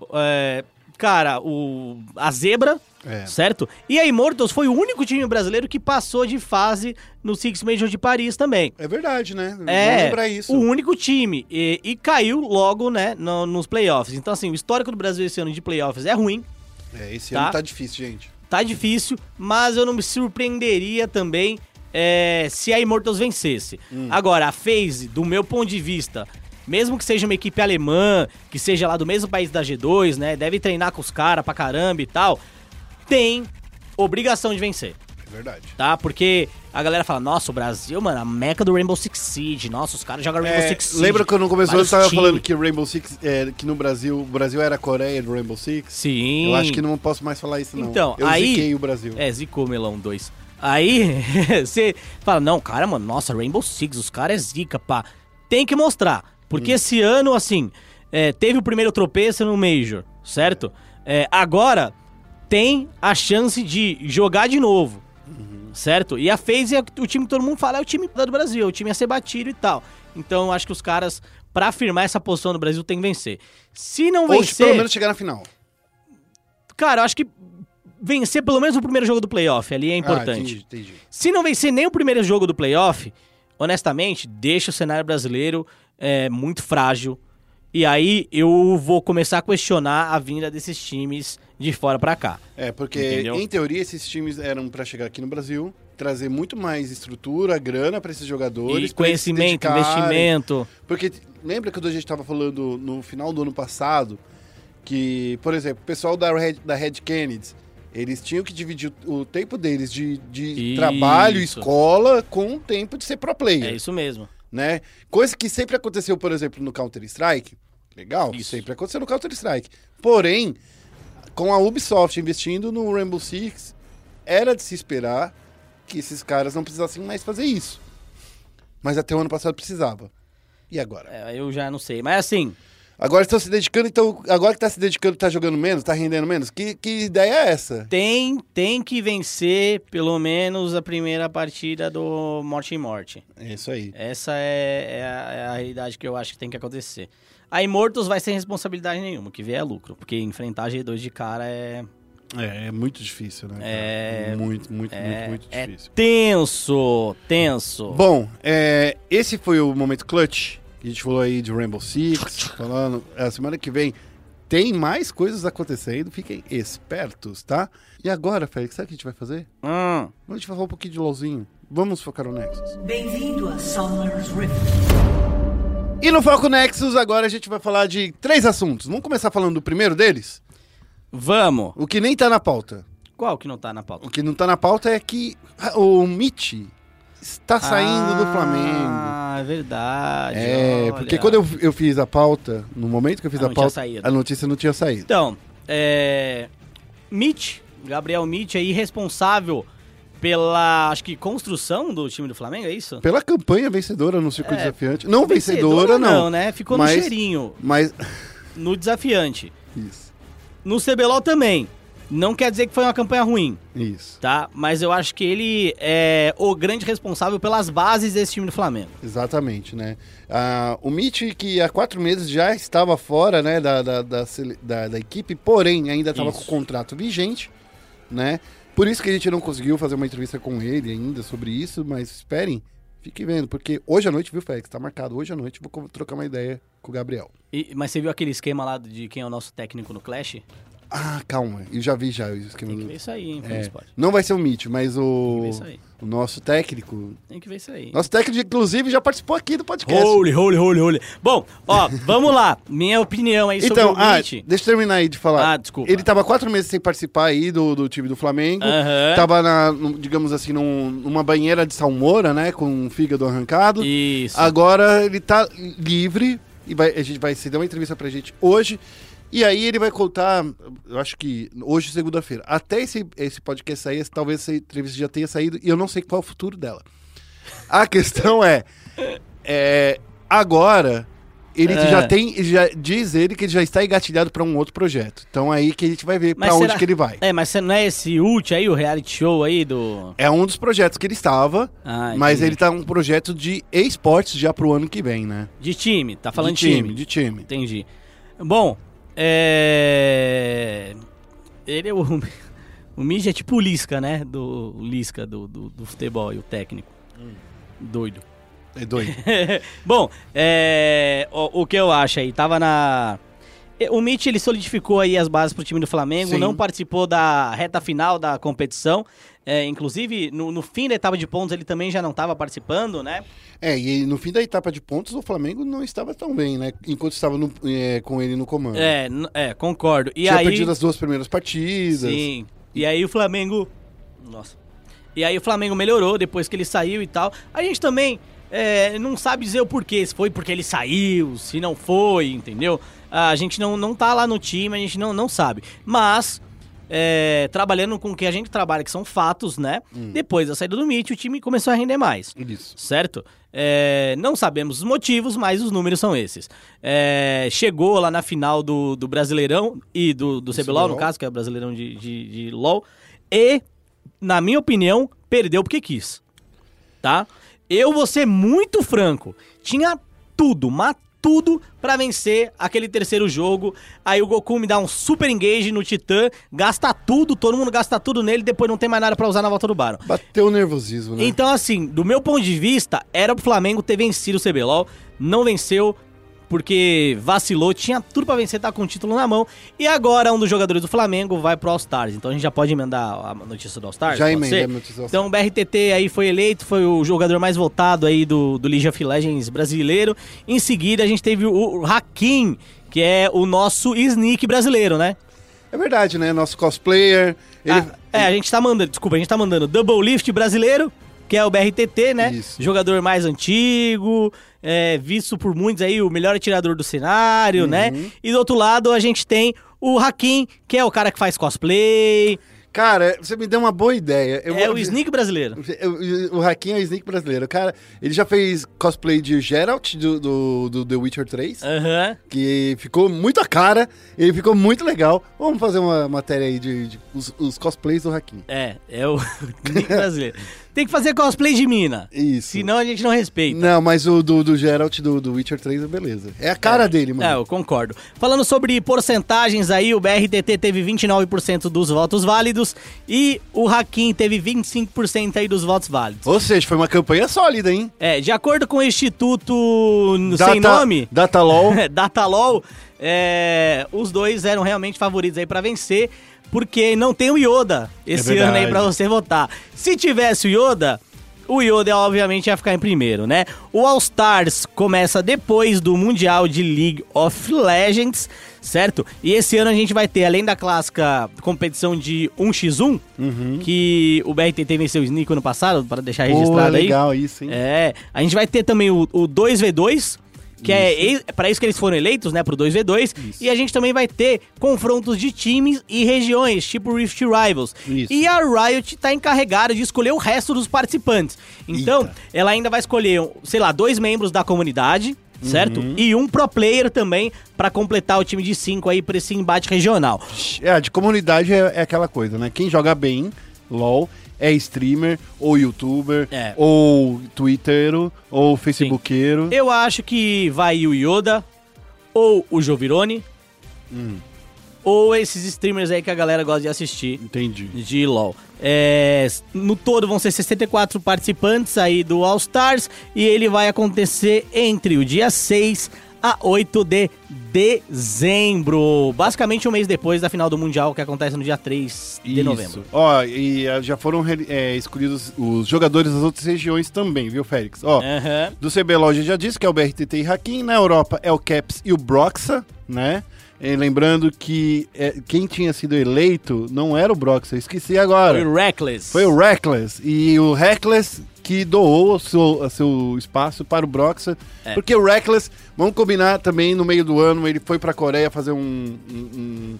Cara, o, a zebra, É. certo? E a Immortals foi o único time brasileiro que passou de fase no Six Major de Paris também. É verdade, né? É, lembrar isso. o único time. E, e caiu logo, né, no- nos playoffs. Então, assim, o histórico do Brasil esse ano de playoffs é ruim. É, esse Tá. ano tá difícil, gente. Tá difícil, mas eu não me surpreenderia também é, se a Immortals vencesse. Agora, a FaZe, do meu ponto de vista, mesmo que seja uma equipe alemã, que seja lá do mesmo país da G2, né, deve treinar com os caras pra caramba e tal, tem obrigação de vencer, É verdade. tá? Porque a galera fala, nossa, o Brasil, mano, a meca do Rainbow Six Siege, nossa, os caras jogam Rainbow É, Six Siege. lembra quando começou eu vários tava times. falando que Rainbow Six, é, que no Brasil, o Brasil era a Coreia do Rainbow Six? Sim. Eu acho que não posso mais falar isso, não. Então, eu aí- ziquei o Brasil. É, zicou Melão 2. Aí, você fala, não, cara, mano, nossa, Rainbow Six, os caras é zica, pá. Tem que mostrar. Porque esse ano, assim, é, teve o primeiro tropeço no Major, certo? É, agora, tem a chance de jogar de novo, certo? E a FaZe é o time que todo mundo fala, é o time do Brasil, o time a ser batido e tal. Então, eu acho que os caras, pra afirmar essa posição no Brasil, tem que vencer. Se não Ou se vencer... pelo menos chegar na final. Cara, eu acho que vencer pelo menos o primeiro jogo do playoff ali é Ah, importante. entendi, entendi. Se não vencer nem o primeiro jogo do playoff, honestamente, deixa o cenário brasileiro é, muito frágil. E aí eu vou começar a questionar a vinda desses times de fora pra cá. É, porque Entendeu? em teoria esses times eram pra chegar aqui no Brasil, trazer muito mais estrutura, grana pra esses jogadores, E conhecimento, investimento. Porque lembra quando a gente tava falando no final do ano passado que, por exemplo, o pessoal da Red, da Red Kennedy, eles tinham que dividir o, tempo deles de, de trabalho, escola, com o tempo de ser pro player, É isso mesmo. Né? Coisa que sempre aconteceu, por exemplo, no Counter-Strike. Legal, Isso. sempre aconteceu no Counter-Strike. Porém, com a Ubisoft investindo no Rainbow Six, era de se esperar que esses caras não precisassem mais fazer isso. Mas até o ano passado precisava. E agora? É, eu já não sei. Mas assim, Agora estão se dedicando, então, agora que tá se dedicando, tá jogando menos, tá rendendo menos? Que, que ideia é essa? Tem, tem que vencer pelo menos a primeira partida do Morte em Morte. É isso aí. Essa é, é a, é a realidade que eu acho que tem que acontecer. A Immortals vai sem responsabilidade nenhuma, que vier é lucro. Porque enfrentar G2 de cara é, É, é muito difícil, né? É- Muito, muito, é, muito, muito é difícil. tenso, tenso. Bom, é, esse foi o momento clutch. A gente falou aí de Rainbow Six, falando. A semana que vem tem mais coisas acontecendo, fiquem espertos, tá? E agora, Félix, sabe o que a gente vai fazer? A gente vai falar um pouquinho de LOLzinho. Vamos focar no Nexus. Bem-vindo a Summer's Rift. E no Foco Nexus, agora a gente vai falar de três assuntos. Vamos começar falando do primeiro deles? vamos. O que nem tá na pauta. Qual que não tá na pauta? O que não tá na pauta é que ah, o Mitch está saindo do Flamengo. Ah, é verdade. É, olha. porque quando eu, eu fiz a pauta, no momento que eu fiz Ah, a não pauta, a notícia não tinha saído. Então, é. Mitch, Gabriel Mitch aí responsável pela, acho que, construção do time do Flamengo, é isso? Pela campanha vencedora no circuito É, desafiante. Não vencedora, não. né? Ficou Mas- no cheirinho, Mas. no desafiante. Isso. No CBLOL também. Não quer dizer que foi uma campanha ruim, Isso. tá? Mas eu acho que ele é o grande responsável pelas bases desse time do Flamengo. Exatamente, né? Ah, o Mitch, que há quatro meses já estava fora né, da, da, da, da- da equipe, porém ainda estava com o contrato vigente, né? Por isso que a gente não conseguiu fazer uma entrevista com ele ainda sobre isso, mas esperem, fiquem vendo, porque hoje à noite, viu, Félix? Tá marcado, hoje à noite vou trocar uma ideia com o Gabriel. E- mas você viu aquele esquema lá de quem é o nosso técnico no Clash? Ah, calma, eu já vi já o esquema Tem que ver isso aí, hein, É, não vai ser o Mitch, mas Tem que o, ver isso aí. o nosso técnico. Tem que ver isso aí. Nosso técnico, inclusive, já participou aqui do podcast. Holy, holy, holy, holy. Bom, ó, vamos lá. Minha opinião aí Então, sobre o ah, Mitch. deixa eu terminar aí de falar. Ah, desculpa. Ele tava quatro meses sem participar aí do, do time do Flamengo. Aham. Tava, na, digamos assim, num- numa banheira de salmoura, né? Com o fígado arrancado. Isso. Agora ele tá livre e vai, a gente vai se dar uma entrevista pra gente hoje. E aí ele vai contar, eu acho que hoje, segunda-feira. Até esse, esse podcast sair, talvez essa entrevista já tenha saído e eu não sei qual é o futuro dela. A questão é, é, agora ele É. já tem, ele já diz ele que ele já está engatilhado pra um outro projeto. Então aí que a gente vai ver Mas pra onde que ele vai. É, mas você não é esse ult aí, o reality show aí do. É um dos projetos que ele estava, Ah, mas ele tá um projeto de esportes já pro ano que vem, né? De time, tá falando de de time. de time. Entendi. Bom, é. Ele é o. O Mitch é tipo o Lisca, né? Do o Lisca do, do, do futebol e o técnico. Doido. É doido. Bom, é, o, o que eu acho aí, tava na. O Mitch ele solidificou aí as bases pro time do Flamengo, Sim. não participou da reta final da competição. É, inclusive, no, no fim da etapa de pontos, ele também já não estava participando, né? É, e no fim da etapa de pontos, o Flamengo não estava tão bem, né? Enquanto estava no- é, com ele no comando. É, é concordo. E Tinha aí, perdido as duas primeiras partidas. Sim. E aí o Flamengo. Nossa. E aí o Flamengo melhorou depois que ele saiu e tal. A gente também é, não sabe dizer o porquê. Se foi porque ele saiu, se não foi, entendeu? A gente não, não tá lá no time, a gente não, não sabe. Mas. É, trabalhando com o que a gente trabalha, que são fatos, né? Depois da saída do Mitch, o time começou a render mais Isso. certo? É, não sabemos os motivos, mas os números são esses. É, chegou lá na final do, do Brasileirão e do, do CBLOL, no caso, que é o Brasileirão de, de, de LOL, e, na minha opinião, perdeu porque quis. Tá? Eu vou ser muito franco. Tinha tudo, mas tudo pra vencer aquele terceiro jogo. Aí o Goku me dá um super engage no Titã, gasta tudo, todo mundo gasta tudo nele, depois não tem mais nada pra usar na volta do Baron. Bateu o nervosismo, né? Então, assim, do meu ponto de vista, era pro Flamengo ter vencido o CBLOL. Não venceu, porque vacilou, tinha tudo pra vencer, tá com o título na mão. E agora um dos jogadores do Flamengo vai pro All-Stars. Então a gente já pode emendar a notícia do All-Stars? Já emenda a notícia do Então o BRTT aí foi eleito, foi o jogador mais votado aí do, do League of Legends brasileiro. Em seguida a gente teve o, o Hakim, que é o nosso sneak brasileiro, né? É verdade, né? Nosso cosplayer. Ele... Ah, é, a gente tá mandando, desculpa, a gente tá mandando Double Lift brasileiro, que é o BRTT, né? Isso. Jogador mais antigo, é, visto por muitos aí o melhor atirador do cenário, né? Uhum. E do outro lado a gente tem o Hakim, que é o cara que faz cosplay, Cara, você me deu uma boa ideia. Eu é vou- o Sneak brasileiro. O Hakim é o Sneak brasileiro. Cara, ele já fez cosplay de Geralt do, do, do The Witcher 3, Aham. que ficou muito a cara, ele ficou muito legal. Vamos fazer uma matéria aí de, de os, os cosplays do Hakim. É, é o Sneak brasileiro. Tem que fazer cosplay de mina. Isso. Senão a gente não respeita. Não, mas o do, do Geralt do, do Witcher 3 é beleza. É a cara dele, É, mano. eu concordo. Falando sobre porcentagens aí, o BRTT teve 29% dos votos válidos e o Hakim teve 25% aí dos votos válidos. Ou seja, foi uma campanha sólida, hein? É, de acordo com o Instituto Sem Nome, Datalol. Datalol, é, os dois eram realmente favoritos aí pra vencer, porque não tem o Yoda esse É ano aí pra você votar. Se tivesse o Yoda, o Yoda obviamente ia ficar em primeiro, né? O All Stars começa depois do Mundial de League of Legends, certo? E esse ano a gente vai ter, além da clássica competição de 1x1, que o BRTT venceu o Sneak ano passado, para deixar Pô, registrado aí. legal isso, hein? É, a gente vai ter também o, o 2v2, que é ex- pra isso que eles foram eleitos, né, pro 2v2, e a gente também vai ter confrontos de times e regiões, tipo Rift Rivals. Isso. E a Riot tá encarregada de escolher o resto dos participantes. Então, Eita. ela ainda vai escolher, sei lá, dois membros da comunidade, certo? Uhum. E um pro player também pra completar o time de cinco aí pra esse embate regional. É, de comunidade é, é aquela coisa, né? Quem joga bem, LOL, é streamer, ou youtuber, É. ou twittero, ou facebookeiro. Eu acho que vai o Yoda, ou o Jovirone, Hum. ou esses streamers aí que a galera gosta de assistir Entendi. de LoL. É, no todo vão ser 64 participantes aí do All Stars e ele vai acontecer entre o dia 6 a 8 de dezembro. Basicamente um mês depois da final do Mundial, que acontece no dia 3 de Isso. novembro. Ó, e ah, já foram é, escolhidos os jogadores das outras regiões também, viu, Félix? Ó, Aham. do CBLOL já disse que é o BRTT e Hakim. Na Europa é o Caps e o Broxa, né? E lembrando que é, quem tinha sido eleito não era o Broxa, eu esqueci agora. Foi o Reckless. Foi o Reckless. E o Reckless que doou o seu, o seu espaço para o Broxa. É. Porque o Reckless, vamos combinar também, no meio do ano, ele foi pra Coreia fazer um, um, um,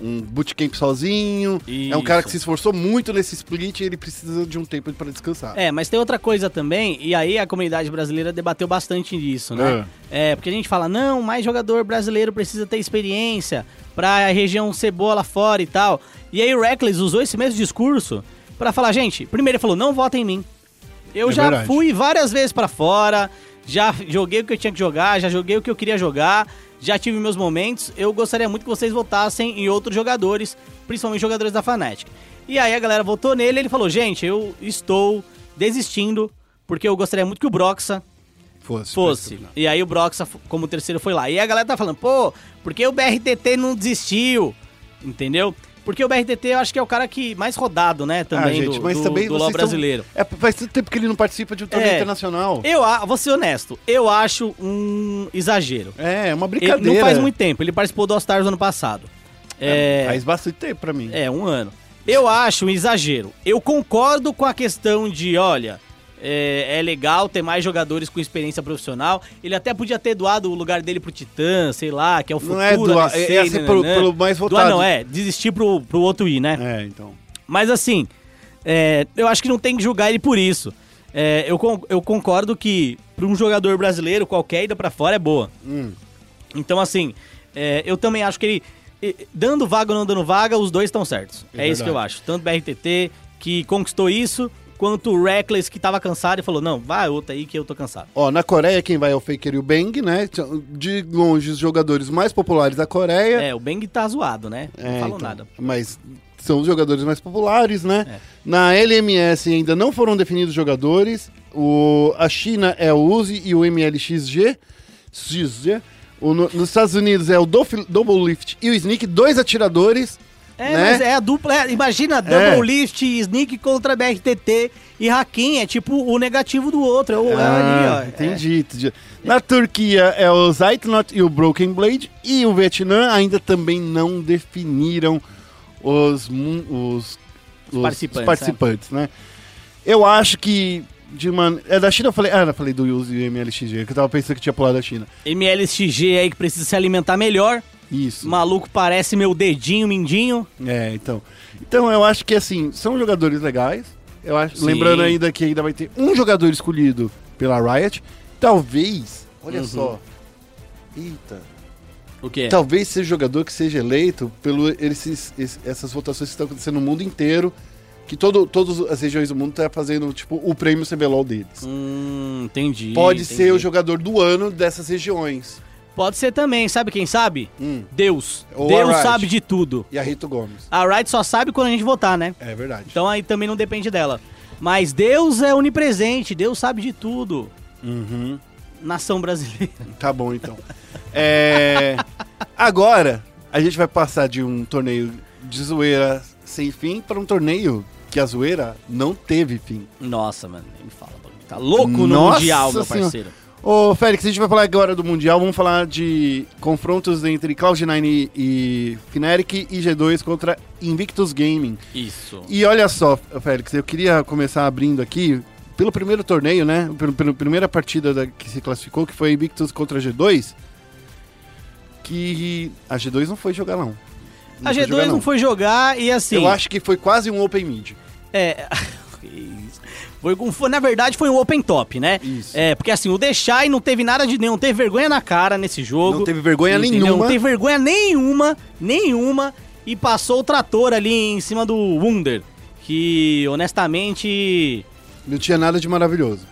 um bootcamp sozinho. É um cara Isso. que se esforçou muito nesse split e ele precisa de um tempo para descansar. É, mas tem outra coisa também, e aí a comunidade brasileira debateu bastante nisso, né? É, porque a gente fala, não, mais jogador brasileiro precisa ter experiência pra região ser boa lá fora e tal. E aí o Reckless usou esse mesmo discurso pra falar, gente, primeiro ele falou, não votem em mim. Eu É já verdade. fui várias vezes pra fora, já joguei o que eu tinha que jogar, já joguei o que eu queria jogar, já tive meus momentos. Eu gostaria muito que vocês votassem em outros jogadores, principalmente jogadores da Fnatic. E aí a galera votou nele e ele falou, gente, eu estou desistindo, porque eu gostaria muito que o Broxa Fosse. fosse. E aí o Broxa, como terceiro, foi lá. E a galera tá falando, pô, por que o BRTT não desistiu? Entendeu? Porque o BRTT eu acho que é o cara que mais rodado, né, também ah, gente, do, mas do, também do LoL brasileiro. São... É, faz tanto tempo que ele não participa de um torneio É. internacional. Eu vou ser honesto, eu acho um exagero. É, é uma Ele brincadeira. não faz muito tempo, ele participou do All Stars ano passado. É, Faz bastante tempo pra mim. É, um ano. Eu acho um exagero. Eu concordo com a questão de, olha, é, é legal ter mais jogadores com experiência profissional. Ele até podia ter doado o lugar dele pro Titã, sei lá, que é o futuro. Não é doar, ADC, é- ia ser pro- nananã. pelo mais Doar votado. não, é, desistir pro, pro outro ir, né? É, então. Mas assim, é, eu acho que não tem que julgar ele por isso. É, eu, eu concordo que pra um jogador brasileiro, qualquer ida pra fora é boa. Hum. Então, assim, é, eu também acho que ele. Dando vaga ou não dando vaga, os dois estão certos. É, É isso que eu acho. Tanto o BRTT, que conquistou isso, quanto o Reckless, que tava cansado e falou: não, vai outra aí que eu tô cansado. Ó, na Coreia quem vai é o Faker e o Bang, né? De longe os jogadores mais populares da Coreia. É, o Bang tá zoado, né? Não É, falou então, nada. Mas são os jogadores mais populares, né? É. Na LMS ainda não foram definidos jogadores. O, a China é o Uzi e o MLXG. XG. O, no- nos Estados Unidos é o Double Lift e o Sneak, dois atiradores. É, né? mas é a dupla. é, imagina, Double Lift, Sneak contra BRTT e Hakim. É tipo o negativo do outro. É, o, é ali, ó. Ah, entendi, entendi. Na Turquia é o Zeitnot e o Broken Blade. E o Vietnã ainda também não definiram os, os, os participantes, participantes, né? Eu acho que. De uma, é da China eu falei. Ah, eu falei do Yuzi e MLXG, que eu tava pensando que tinha pulado da China. É, MLXG aí que precisa se alimentar melhor. Isso. Maluco parece meu dedinho, mindinho. É, então. Então eu acho que assim, são jogadores legais. Eu acho, Sim. lembrando ainda que ainda vai ter um jogador escolhido pela Riot. Talvez, olha Uhum. só. Eita. O quê? Talvez seja jogador que seja eleito pelo esses, esses- essas votações que estão acontecendo no mundo inteiro. Que todo, todas as regiões do mundo estão fazendo, tipo, o prêmio CBLOL deles. Hum, entendi. Pode entendi. ser o jogador do ano dessas regiões. Pode ser também, sabe quem sabe? Hum. Deus. Ou Deus sabe de tudo. E a Rito Gomes. A Riot só sabe quando a gente votar, né? É verdade. Então aí também não depende dela. Mas Deus é onipresente, Deus sabe de tudo. Uhum. Nação brasileira. Tá bom, então. É, Agora, a gente vai passar de um torneio de zoeira sem fim para um torneio que a zoeira não teve fim. Nossa, mano, nem me fala. Tá louco no Nossa Mundial, meu Senhora. Ô, Félix, a gente vai falar agora do Mundial. Vamos falar de confrontos entre Cloud9 e Fnatic e G2 contra Invictus Gaming. Isso. E olha só, Félix, eu queria começar abrindo aqui pelo primeiro torneio, né? Pelo, pela primeira partida da- que se classificou, que foi Invictus contra a G2. Que a G2 não foi jogar, não. A foi G2 jogar, não foi jogar e assim. Eu acho que foi quase um Open Mid. É. Foi, na verdade, foi um open top, né? Isso. É, porque assim, o Deixai não teve nada de nenhum, teve vergonha na cara nesse jogo. Não teve vergonha entendeu? nenhuma. Não teve vergonha nenhuma, nenhuma, e passou o trator ali em cima do Wunder. Que, honestamente, Não tinha nada de maravilhoso.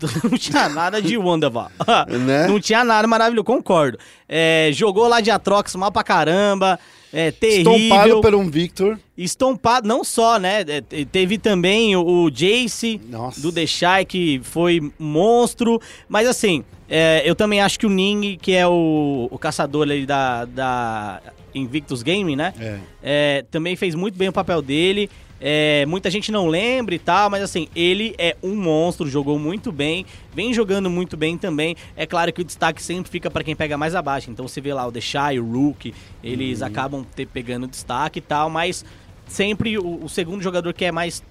não tinha nada de Wonderful. Né? Não tinha nada maravilhoso, concordo. É, jogou lá de Atrox mal pra caramba. É, terrível. Estompado por um Victor. Estompado, não só, né? é, te- Teve também o, o Jace Nossa. do The Shy, que foi monstro. Mas assim, é, eu também acho que o Ning, que é o, o caçador ali da, da Invictus Gaming, né? É. É, também fez muito bem o papel dele. É, muita gente não lembra e tal, mas assim, ele é um monstro, jogou muito bem, vem jogando muito bem também. É claro que o destaque sempre fica para quem pega mais abaixo. Então você vê lá o The Shy, o Rook, eles Uhum. acabam ter, pegando destaque e tal, mas sempre o, o segundo jogador que é mais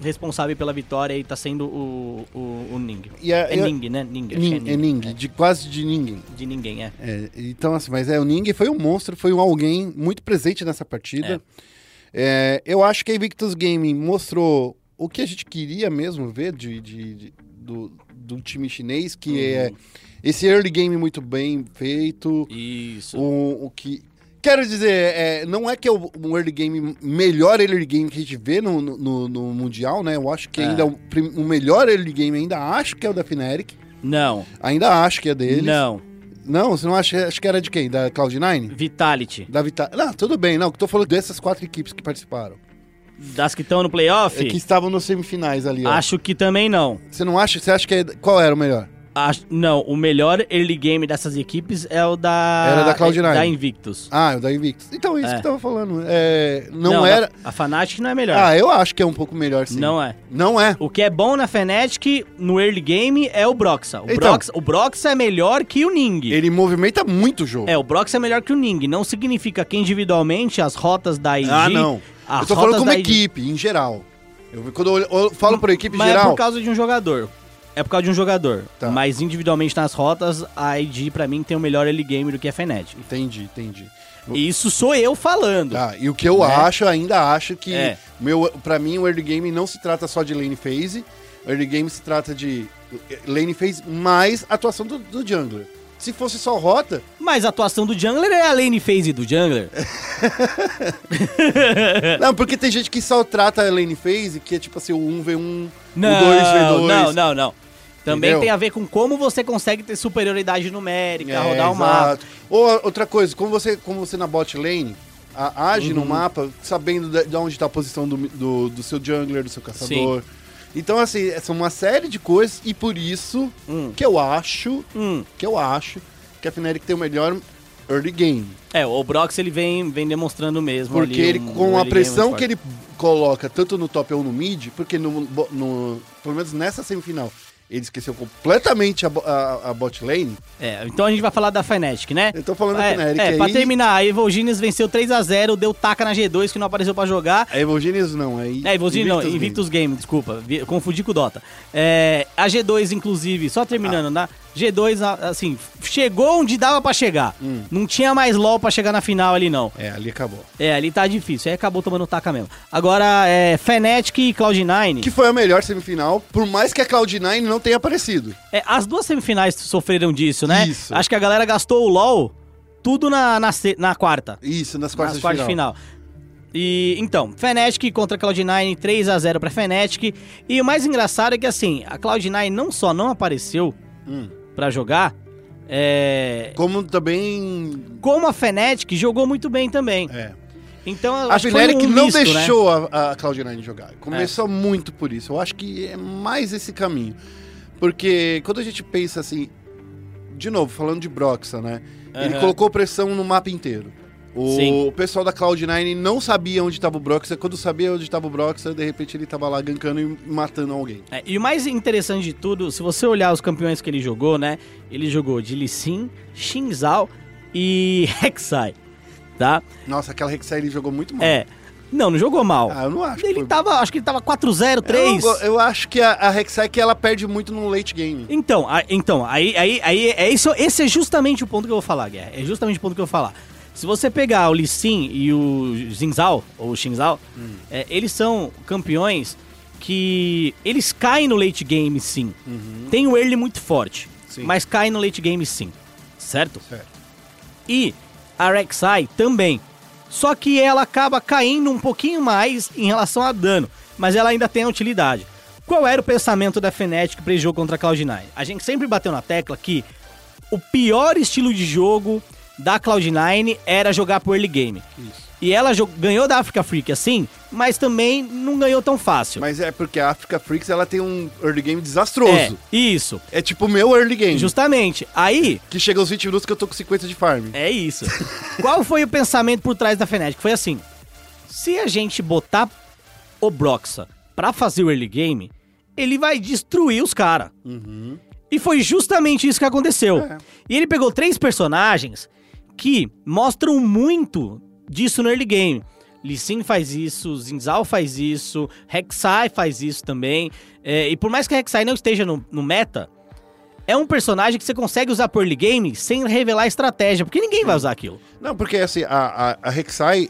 responsável pela vitória aí tá sendo o, o, o Ning. E a- é e a- Ning, né? Ning, acho que Ning, é Ning, de quase de ninguém. De ninguém, é. É, então, assim, mas é, o Ning foi um monstro, foi um alguém muito presente nessa partida. É, eu acho que a Invictus Gaming mostrou o que a gente queria mesmo ver de, de- de- do, do time chinês, que é esse early game muito bem feito, Isso. o, o que... Quero dizer, é, não é que é o, um early game, melhor early game que a gente vê no, no, no Mundial, né? Eu acho que É. ainda o, prim- o melhor early game, ainda acho que é o da Fnatic. Não, Ainda acho que é deles. não. Não, você não acha? Acho que era de quem? Da Cloud9? Vitality. Da Vital. Não, tudo bem, não. tô falando dessas quatro equipes que participaram. Das que estão no playoff? É, que estavam nos semifinais ali, ó. Acho que também não. Você não acha? Você acha que é... qual era o melhor? Acho, não, o melhor early game dessas equipes é o da. Era da Cloud9. Da Invictus. Ah, o da Invictus. Então, é isso É. que eu tava falando. É, não, da- era. A Fnatic não é melhor. Ah, eu acho que é um pouco melhor, sim. Não é. Não é. O que é bom na Fnatic no early game é o Broxa. O, Então. Broxa, o Broxa é melhor que o Ning. Ele movimenta muito o jogo. É, o Broxa é melhor que o Ning. Não significa que individualmente as rotas da IG. ah, não. eu tô falando como equipe, em geral. Eu, quando eu, eu falo por equipe Mas é geral. por causa de um jogador. É por causa de um jogador. Tá. Mas individualmente nas rotas, a IG pra mim tem o melhor early game do que a Fnatic. Entendi, entendi. Isso sou eu falando. Tá, e o que eu Né? acho, ainda acho que É. meu, pra mim o early game não se trata só de lane phase, o early game se trata de lane phase mais atuação do, do jungler. Se fosse só rota, Mas a atuação do jungler é a lane phase do jungler. não, porque tem gente que só trata a lane phase, que é tipo assim, o 1v1, Não, o 2v2. não, não, não. Também Entendeu? tem a ver com como você consegue ter superioridade numérica, É, rodar o mapa. Ou outra coisa, como você, como você na bot lane a- age Uhum. no mapa, sabendo de, de onde está a posição do, do, do seu jungler, do seu caçador. Então, assim, são uma série de coisas, e por isso Hum. que eu acho, Hum. que eu acho que a Fnatic tem o melhor early game. É, o Brox ele vem, vem demonstrando mesmo. Porque ele, um com a early game pressão que ele coloca, tanto no top ou no mid, porque no, no- pelo menos nessa semifinal, ele esqueceu completamente a, a- a bot lane. É, então a gente vai falar da Fnatic, né? Eu tô falando da é, Fnatic é, aí. pra terminar, a Evogenius venceu 3x0, deu taca na G2 que não apareceu pra jogar. A Evogenius não, é É, Evogenius não, Invictus Invictus Game, desculpa, confundi com o Dota. É, a G2, inclusive, só terminando, Ah. na, G2, a- assim, chegou onde dava pra chegar. Hum. Não tinha mais LOL pra chegar na final ali, não. É, ali acabou. É, ali tá difícil. Aí acabou tomando taca mesmo. Agora, é, Fnatic e Cloud9. Que foi a melhor semifinal, por mais que a Cloud9 não tenha aparecido. É, as duas semifinais sofreram disso, né? Isso. Acho que a galera gastou o LOL tudo na, na, na quarta. Isso, nas quartas, nas quartas de final. final. E então, Fnatic contra Cloud9, 3 a 0 pra Fnatic. E o mais engraçado é que assim, a Cloud9 não só não apareceu Hum. Pra jogar, é, Como também. como a Fnatic jogou muito bem também. É. Então, A Fnatic um não misto, né? deixou a, a Cloud9 jogar. Começou muito por isso. Eu acho que é mais esse caminho. Porque quando a gente pensa assim. De novo, falando de Broxa, né? Ele Aham. colocou pressão no mapa inteiro. O Sim. pessoal da Cloud9 não sabia onde estava o Broxa. Quando sabia onde estava o Broxa, de repente ele estava lá gankando e matando alguém. É, e o mais interessante de tudo, se você olhar os campeões que ele jogou, né? Ele jogou de Lee Sin, Xin Zhao e Rek'Sai, tá? Nossa, aquela Rek'Sai ele jogou muito mal. É. Não, não jogou mal. Ah, eu não acho. que ele foi- tava, acho que ele tava 4-0, 3. Eu, eu acho que a, a Rek'Sai que ela perde muito no late game. Então, a- então aí, aí, aí é isso, esse é justamente o ponto que eu vou falar, Guerra. É justamente o ponto que eu vou falar. Se você pegar o Lee Sin e o Xingzao, ou Xingzao, Hum. é, eles são campeões que eles caem no late game sim. Tem o early muito forte, Uhum. Sim. mas caem no late game sim. Certo? Certo. E a Rek'Sai também. Só que ela acaba caindo um pouquinho mais em relação a dano, mas ela ainda tem a utilidade. Qual era o pensamento da Fnatic para esse jogo contra a Cloud9? A gente sempre bateu na tecla que o pior estilo de jogo da Cloud9 era jogar pro early game. E ela ganhou da Africa Freak assim, mas também não ganhou tão fácil. Mas é porque a Africa Freaks ela tem um early game desastroso. é, isso. É, tipo o meu early game. Justamente. Aí, Que chega aos 20 minutos que eu tô com 50 de farm. É isso. Qual foi o pensamento por trás da Fnatic? Foi assim: se a gente botar o Broxa pra fazer o early game, ele vai destruir os caras. E foi justamente isso que aconteceu. É. E ele pegou três personagens que mostram muito disso no early game. Lee Sin faz isso, Zinzal faz isso, Rek'Sai faz isso também. É, e por mais que Rek'Sai não esteja no, no meta, é um personagem que você consegue usar por early game sem revelar estratégia, porque ninguém vai usar aquilo. Não, porque assim, a, a, a Rek'Sai,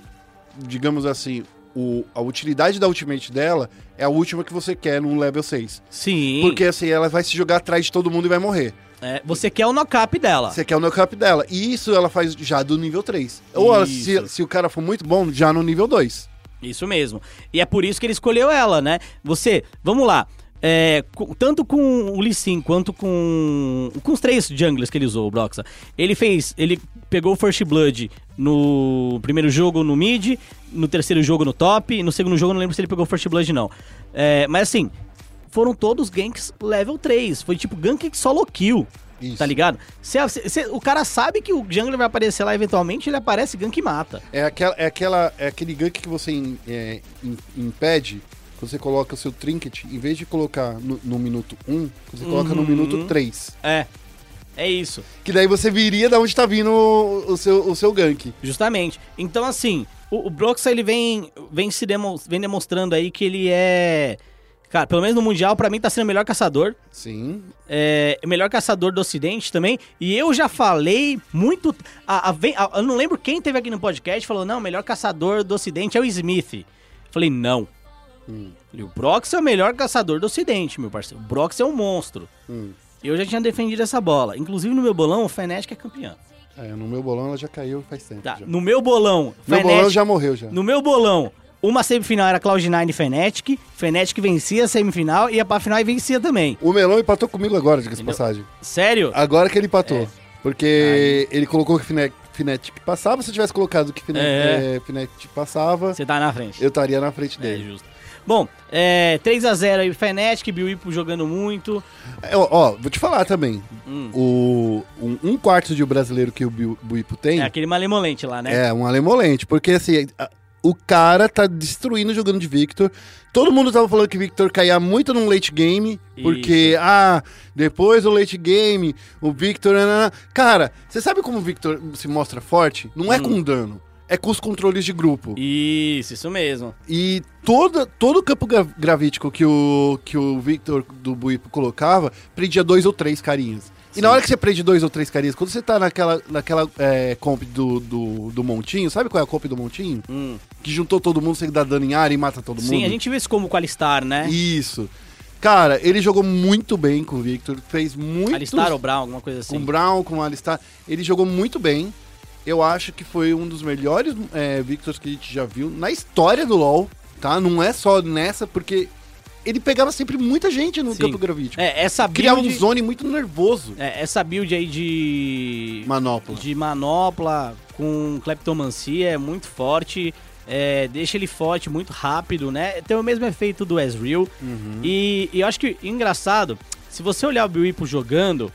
digamos assim, o, a utilidade da ultimate dela é a última que você quer num level 6. Sim. Porque assim, ela vai se jogar atrás de todo mundo e vai morrer. é, você quer o knock-up dela. Você quer o knock-up dela. E isso ela faz já do nível 3. Ou ela, se, se o cara for muito bom, já no nível 2. Isso mesmo. E é por isso que ele escolheu ela, né? Você, vamos lá. É, com- tanto com o Lee Sin quanto com, com os três junglers que ele usou, o Broxa. Ele fez. Ele pegou o First Blood no primeiro jogo no mid, no terceiro jogo no top, e no segundo jogo não lembro se ele pegou o First Blood, não. É, mas assim, foram todos ganks level 3. Foi tipo gank solo kill. Isso. Tá ligado? Cê- cê- cê- o cara sabe que o jungler vai aparecer lá eventualmente, ele aparece gank e mata. É, aquela, é, aquela, é aquele gank que você im- é, im- impede, quando você coloca o seu trinket, em vez de colocar no, no minuto 1, você coloca no Uhum. minuto 3. É. É isso. Que daí você viria da onde tá vindo o, o seu, o seu gank. Justamente. Então, assim, o, o Broxa, ele vem, vem se demo- vem demonstrando aí que ele é. Cara, pelo menos no Mundial, pra mim, tá sendo o melhor caçador. Sim. É, o melhor caçador do Ocidente também. E eu já falei muito. A, a- a- eu não lembro quem teve aqui no podcast falou: não, o melhor caçador do Ocidente é o Smith. Falei, não. Falei, o Brox é o melhor caçador do Ocidente, meu parceiro. O Brox é um monstro. Hum. Eu já tinha defendido essa bola. Inclusive, no meu bolão, o Fnatic é campeão. É, no meu bolão ela já caiu faz tempo. Tá, já. no meu bolão, Meu Fnatic- bolão já morreu já. No meu bolão, uma semifinal era Cloud9 e Fnatic. Fnatic vencia a semifinal e ia pra final e vencia também. O Melão empatou comigo agora, diga-se Entendeu? passagem. Sério? Agora que ele empatou. É. Porque ele colocou que Fnatic, Fnatic passava. Se eu tivesse colocado que Fnatic, É. é, Fnatic passava, Você tá na frente. eu estaria na frente É dele. justo. Bom, é, 3x0 aí, Fnatic, Biwipo jogando muito. É, ó, ó, vou te falar também. Hum. O, um, um quarto de brasileiro que o Buipo tem É aquele malemolente lá, né? é um alemolente. Porque assim, a- o cara tá destruindo jogando de Victor. Todo mundo tava falando que Victor caía muito no late game. Porque, ah, depois do late game, o Victor. nanana. Cara, você sabe como o Victor se mostra forte? Não é Hum. com dano. É com os controles de grupo. Isso, isso mesmo. E toda, todo o campo gra- gravítico que o, que o Victor do Buipo colocava, prendia dois ou três carinhas. E na hora que você prende dois ou três carinhas, quando você tá naquela, naquela é, comp do, do, do Montinho, sabe qual é a comp do Montinho? Hum. Que juntou todo mundo, você dá dano em área e mata todo mundo. Sim, a gente vê isso como Qualistar, né? Isso. Cara, ele jogou muito bem com o Victor, fez muito. Alistar ou Brown, alguma coisa Com assim. o Brown, com o Alistar. Ele jogou muito bem. Eu acho que foi um dos melhores é, Victors que a gente já viu na história do LoL, tá? Não é só nessa, porque ele pegava sempre muita gente no Sim. campo gravítico. É, essa build... Criava um zone muito nervoso. é, essa build aí de... Manopla. de manopla com cleptomancia é muito forte. é, deixa ele forte muito rápido, né? Tem o mesmo efeito do Ezreal. E, e eu acho que engraçado, se você olhar o Biwipo jogando,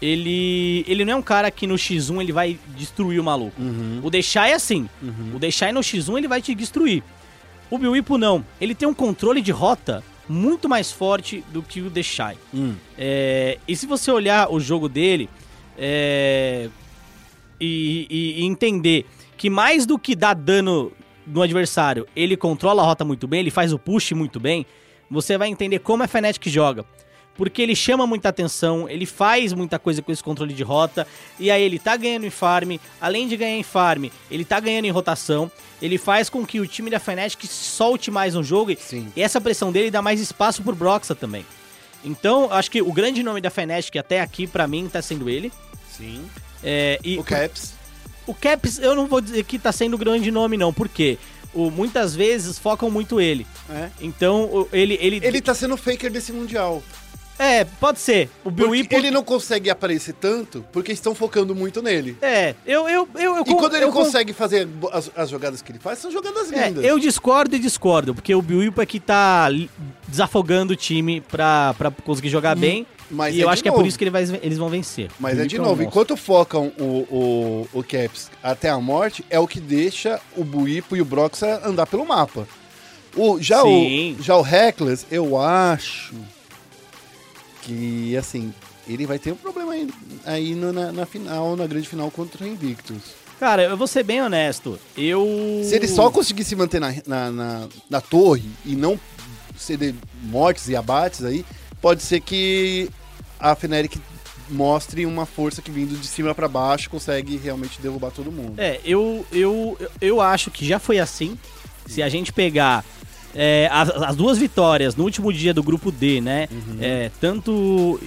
ele, ele não é um cara que no X1 ele vai destruir o maluco. O Deixai é assim. O Deixai no X1 ele vai te destruir. O Biwipo não. Ele tem um controle de rota muito mais forte do que o Deixai. Hum. É, e se você olhar o jogo dele é, e, e- e entender que mais do que dar dano no adversário, ele controla a rota muito bem, ele faz o push muito bem, você vai entender como a Fnatic joga. Porque ele chama muita atenção, ele faz muita coisa com esse controle de rota, e aí ele tá ganhando em farm, além de ganhar em farm, ele tá ganhando em rotação, ele faz com que o time da Fnatic solte mais no jogo, e- Sim. e essa pressão dele dá mais espaço pro Broxa também. Então, acho que o grande nome da Fnatic até aqui, pra mim, tá sendo ele. Sim. É, e O Caps. o Caps, eu não vou dizer que tá sendo grande nome, não, porque o, muitas vezes focam muito ele. É. Então, o- ele, ele. Ele tá sendo faker desse mundial. É, pode ser. O Bill Porque ele não consegue aparecer tanto porque estão focando muito nele. É, eu. eu, eu, eu E quando ele eu con- consegue fazer as, as jogadas que ele faz, são jogadas É, lindas. eu discordo e discordo, porque o Bill Whipple é que tá desafogando o time pra, pra conseguir jogar bem. mas e é eu acho que é novo. por isso que ele vai- eles vão vencer. Mas é de um novo, enquanto focam o, o, o Caps até a morte, é o que deixa o Buipo e o Broxa andar pelo mapa. O, já, Sim. o, já o Reckless, eu acho que, assim, ele vai ter um problema aí, aí na, na final, na grande final contra o Invictus. Cara, eu vou ser bem honesto. Eu. Se ele só conseguir se manter na, na, na, na torre e não ceder mortes e abates aí, pode ser que a Fnatic mostre uma força que vindo de cima pra baixo consegue realmente derrubar todo mundo. É, eu, eu- eu acho que já foi assim. Se a gente pegar é, as, as duas vitórias no último dia do grupo D, né? É, tanto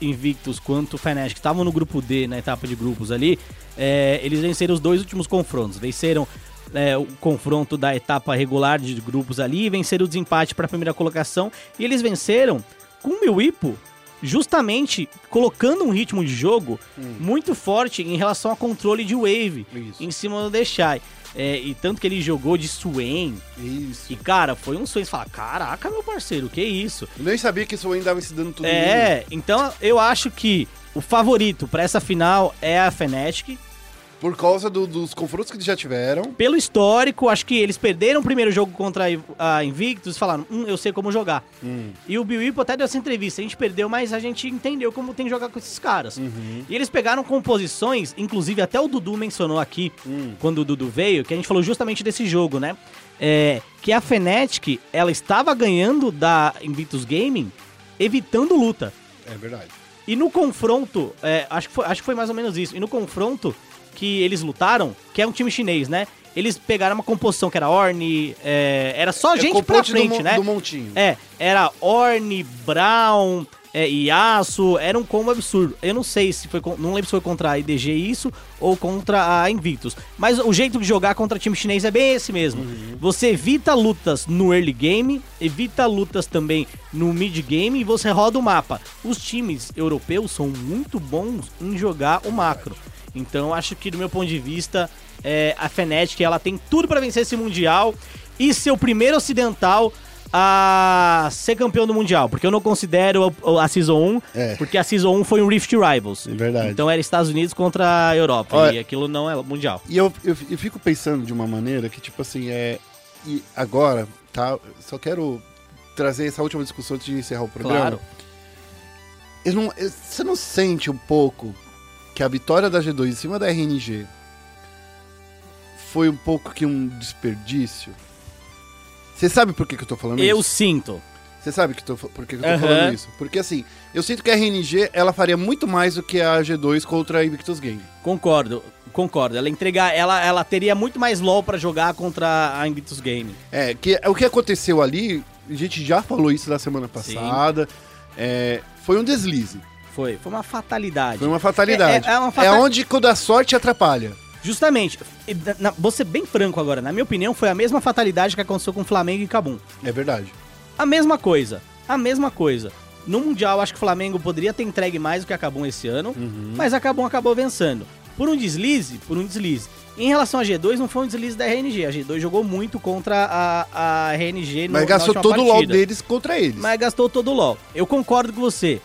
Invictus quanto Fnatic estavam no grupo D, na etapa de grupos ali. é, eles venceram os dois últimos confrontos. Venceram é, o confronto da etapa regular de grupos ali venceram o desempate para a primeira colocação. E eles venceram com o Miwipo justamente colocando um ritmo de jogo muito forte em relação a controle de wave Isso. em cima do Deixai. É, e tanto que ele jogou de Swain. Isso. E, cara, foi um Swain. Você fala, caraca, meu parceiro, que isso? Eu nem sabia que ainda dava esse dano tudo. É, então eu acho que o favorito pra essa final é a Fnatic. Por causa do- dos confrontos que eles já tiveram. Pelo histórico, acho que eles perderam o primeiro jogo contra a Invictus e falaram, hum, eu sei como jogar. Hum. E o Bill Whipple até deu essa entrevista, a gente perdeu, mas a gente entendeu como tem que jogar com esses caras. Uhum. E eles pegaram composições, inclusive até o Dudu mencionou aqui, Hum. quando o Dudu veio, que a gente falou justamente desse jogo, né? É, que a Fnatic, ela estava ganhando da Invictus Gaming, evitando luta. É verdade. E no confronto, é, acho, que foi, acho que foi mais ou menos isso. E no confronto que eles lutaram, que é um time chinês, né? Eles pegaram uma composição que era Orne, é, era só É gente pra do frente, Mon- né? do Montinho. É, era Orne, Brown, é, Yasuo, era um combo absurdo. Eu não sei se foi, não lembro se foi contra a IDG isso ou contra a Invictus. Mas o jeito de jogar contra time chinês é bem esse mesmo. Você evita lutas no early game, evita lutas também no mid game e você roda o mapa. Os times europeus são muito bons em jogar o macro. Então acho que do meu ponto de vista, é, a Fnatic ela tem tudo pra vencer esse mundial e ser o primeiro ocidental a ser campeão do mundial, porque eu não considero a, a Season 1, É. porque a Season 1 foi um Rift Rivals. É verdade. Então era Estados Unidos contra a Europa, Olha- e aquilo não é mundial. E eu, eu, eu fico pensando de uma maneira que, tipo assim, é. E agora, tá? Só quero trazer essa última discussão antes de encerrar o programa. Claro. Eu não, eu- você não sente um pouco que a vitória da G2 em cima da RNG foi um pouco que um desperdício? Você sabe por que, que eu tô falando Eu isso? sinto. Você sabe que tô, por que que eu tô Aham. falando isso? Porque assim, eu sinto que a RNG ela faria muito mais do que a G2 contra a Invictus Game. Concordo, concordo. Ela entregar, ela, ela teria muito mais LoL pra jogar contra a Invictus Game. É, que o que aconteceu ali, a gente já falou isso na semana passada, é, foi um deslize. Foi, foi uma fatalidade. Foi uma fatalidade. É- é uma fata- É onde quando a sorte atrapalha. Justamente, na- vou ser bem franco agora, na minha opinião, foi a mesma fatalidade que aconteceu com Flamengo e Cabum. É verdade. A mesma coisa, a mesma coisa. No Mundial, acho que o Flamengo poderia ter entregue mais do que a Cabum esse ano, Uhum. mas a Cabum acabou vencendo. Por um deslize, por um deslize. Em relação a G2, não foi um deslize da RNG. A G2 jogou muito contra a, a RNG no Mas gastou todo o LOL partida. deles contra eles. Mas gastou todo o LOL. Eu concordo com você.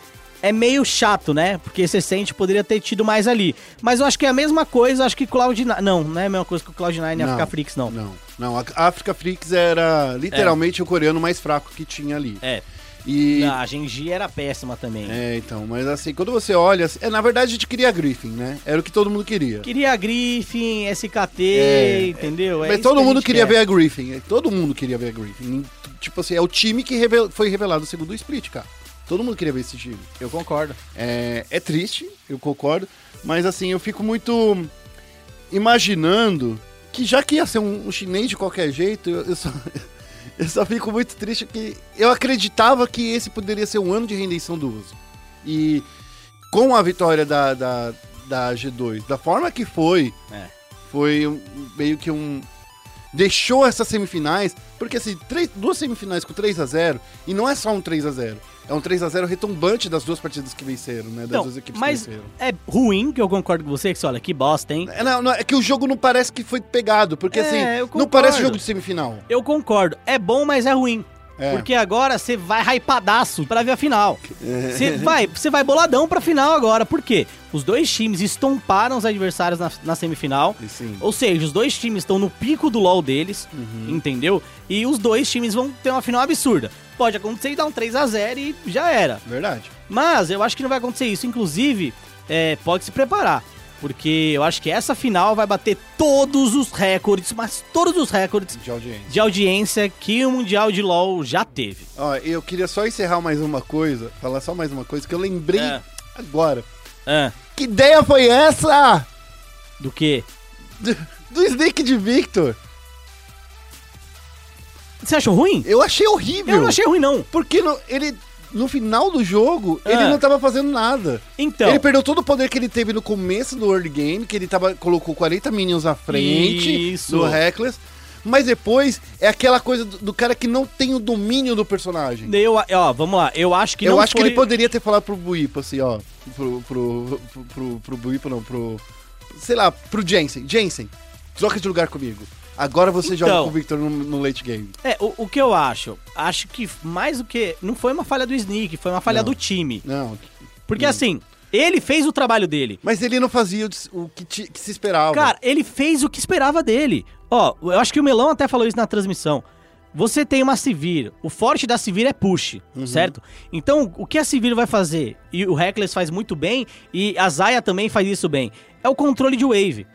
É meio chato, né? Porque você sente poderia ter tido mais ali. Mas eu acho que é a mesma coisa, acho que Cloud9. Não, não é a mesma coisa que o Cloud9 e a Africa Freaks, não. Não, não. A Africa Freaks era literalmente o coreano mais fraco que tinha ali. É. E. Não, a Genji era péssima também. É, então, mas assim, quando você olha. É, na verdade, a gente queria a Griffin, né? Era o que todo mundo queria. Queria a Griffin, SKT, É, entendeu? É mas todo que mundo queria quer. ver a Griffin. é, Todo mundo queria ver a Griffin. Tipo assim, é o time que revel- foi revelado no segundo split, cara. Todo mundo queria ver esse time. Eu concordo. É, é triste, eu concordo. Mas assim, eu fico muito imaginando que já que ia ser um, um chinês de qualquer jeito, eu, eu só, eu só fico muito triste que eu acreditava que esse poderia ser um ano de redenção do uso. E com a vitória da, da, da G2, da forma que foi, É. foi um- meio que um. Deixou essas semifinais, porque assim, três, duas semifinais com 3 a 0 e não é só um 3 a 0 é um 3 a 0 retumbante das duas partidas que venceram, né? Das Não, duas equipes mas que venceram. é ruim, que eu concordo com você, que você olha, que bosta, hein? É, não, não, é que o jogo não parece que foi pegado, porque É, assim, não parece jogo de semifinal. Eu concordo. É bom, mas é ruim. É. Porque agora você vai hypadaço pra ver a final. Você vai, você vai boladão pra final agora. Por quê? Os dois times estomparam os adversários na, na semifinal. Sim. Ou seja, os dois times estão no pico do LoL deles, Uhum. entendeu? E os dois times vão ter uma final absurda. Pode acontecer e dar um 3 a 0 e já era. Verdade. Mas eu acho que não vai acontecer isso. Inclusive, é, pode se preparar. Porque eu acho que essa final vai bater todos os recordes, mas todos os recordes De audiência. de audiência que o Mundial de LoL já teve. Ó, eu queria só encerrar mais uma coisa, falar só mais uma coisa que eu lembrei É. agora. Ah, Que ideia foi essa? do que? Do, do Snake de Victor. Você achou ruim? Eu achei horrível. Eu não achei ruim, não. Porque no, ele, no final do jogo, Ah. ele não tava fazendo nada. Então. Ele perdeu todo o poder que ele teve no começo do early game, que ele tava, colocou 40 minions à frente Isso. do Reckless. Mas depois é aquela coisa do, do cara que não tem o domínio do personagem. Eu, ó, vamos lá. Eu acho que Eu acho foi... que ele poderia ter falado pro Buipo, assim, ó. Pro, pro, pro, pro, pro Buipo, não, pro. Sei lá, pro Jensen. Jensen, troca de lugar comigo. Agora você joga Então. com o Victor no, no late game. É, o, o que eu acho? Acho que mais do que... Não foi uma falha do Sneak, foi uma falha Não. do time. Não. Porque assim, ele fez o trabalho dele. Mas ele não fazia o, que, ti- que se esperava. Cara, ele fez o que esperava dele. Ó, eu acho que o Melão até falou isso na transmissão. Você tem uma Sivir, o forte da Sivir é push, Uhum. certo? Então, o que a Sivir vai fazer, e o Reckless faz muito bem, e a Zaya também faz isso bem, é o controle de wave,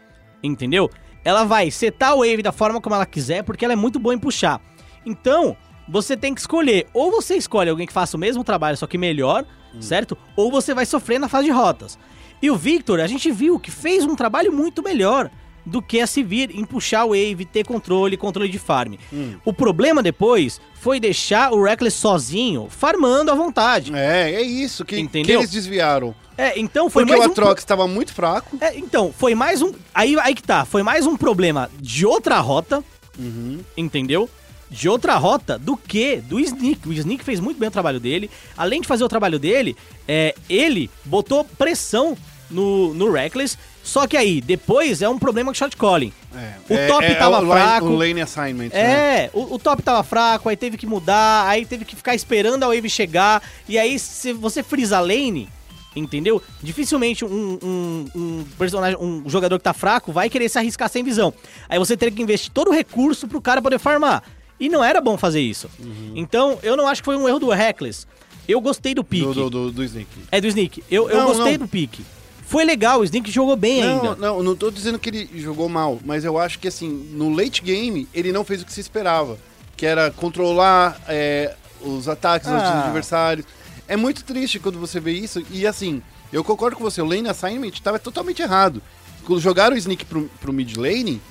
entendeu? Ela vai setar o wave da forma como ela quiser, porque ela é muito boa em puxar. Então, você tem que escolher, ou você escolhe alguém que faça o mesmo trabalho, só que melhor, certo? Ou você vai sofrer na fase de rotas. E o Victor, a gente viu que fez um trabalho muito melhor do que a Sivir em puxar o wave, ter controle, controle de farm. O problema depois foi deixar o Reckless sozinho, farmando à vontade. É, é isso que, que Entendeu? eles desviaram. É, então foi Porque mais o um Atrox estava muito fraco. é, então, foi mais um. Aí, aí que tá, foi mais um problema de outra rota, entendeu? De outra rota do que do Sneak. O Sneak fez muito bem o trabalho dele. Além de fazer o trabalho dele, é, ele botou pressão no, no Reckless. Só que aí, depois é um problema com shot calling. O É, top é, tava o line- fraco. O lane assignment, né? É, o, o top tava fraco, aí teve que mudar, aí teve que ficar esperando a wave chegar, e aí se você frisa a lane, entendeu? Dificilmente um, um, um personagem, um jogador que tá fraco vai querer se arriscar sem visão. Aí você teria que investir todo o recurso pro cara poder farmar. E não era bom fazer isso. Uhum. Então, eu não acho que foi um erro do Reckless. Eu gostei do pique. Do, do, do, do Snake. É do Sneak. Eu, eu Não, gostei não. do pique. Foi legal, o Sneak jogou bem Não, ainda. não, não tô dizendo que ele jogou mal, mas eu acho que assim, no late game, ele não fez o que se esperava. Que era controlar é, os ataques dos Ah. adversários. É muito triste quando você vê isso. E assim, eu concordo com você, o lane assignment estava totalmente errado. Quando jogaram o Sneak pro, pro mid lane,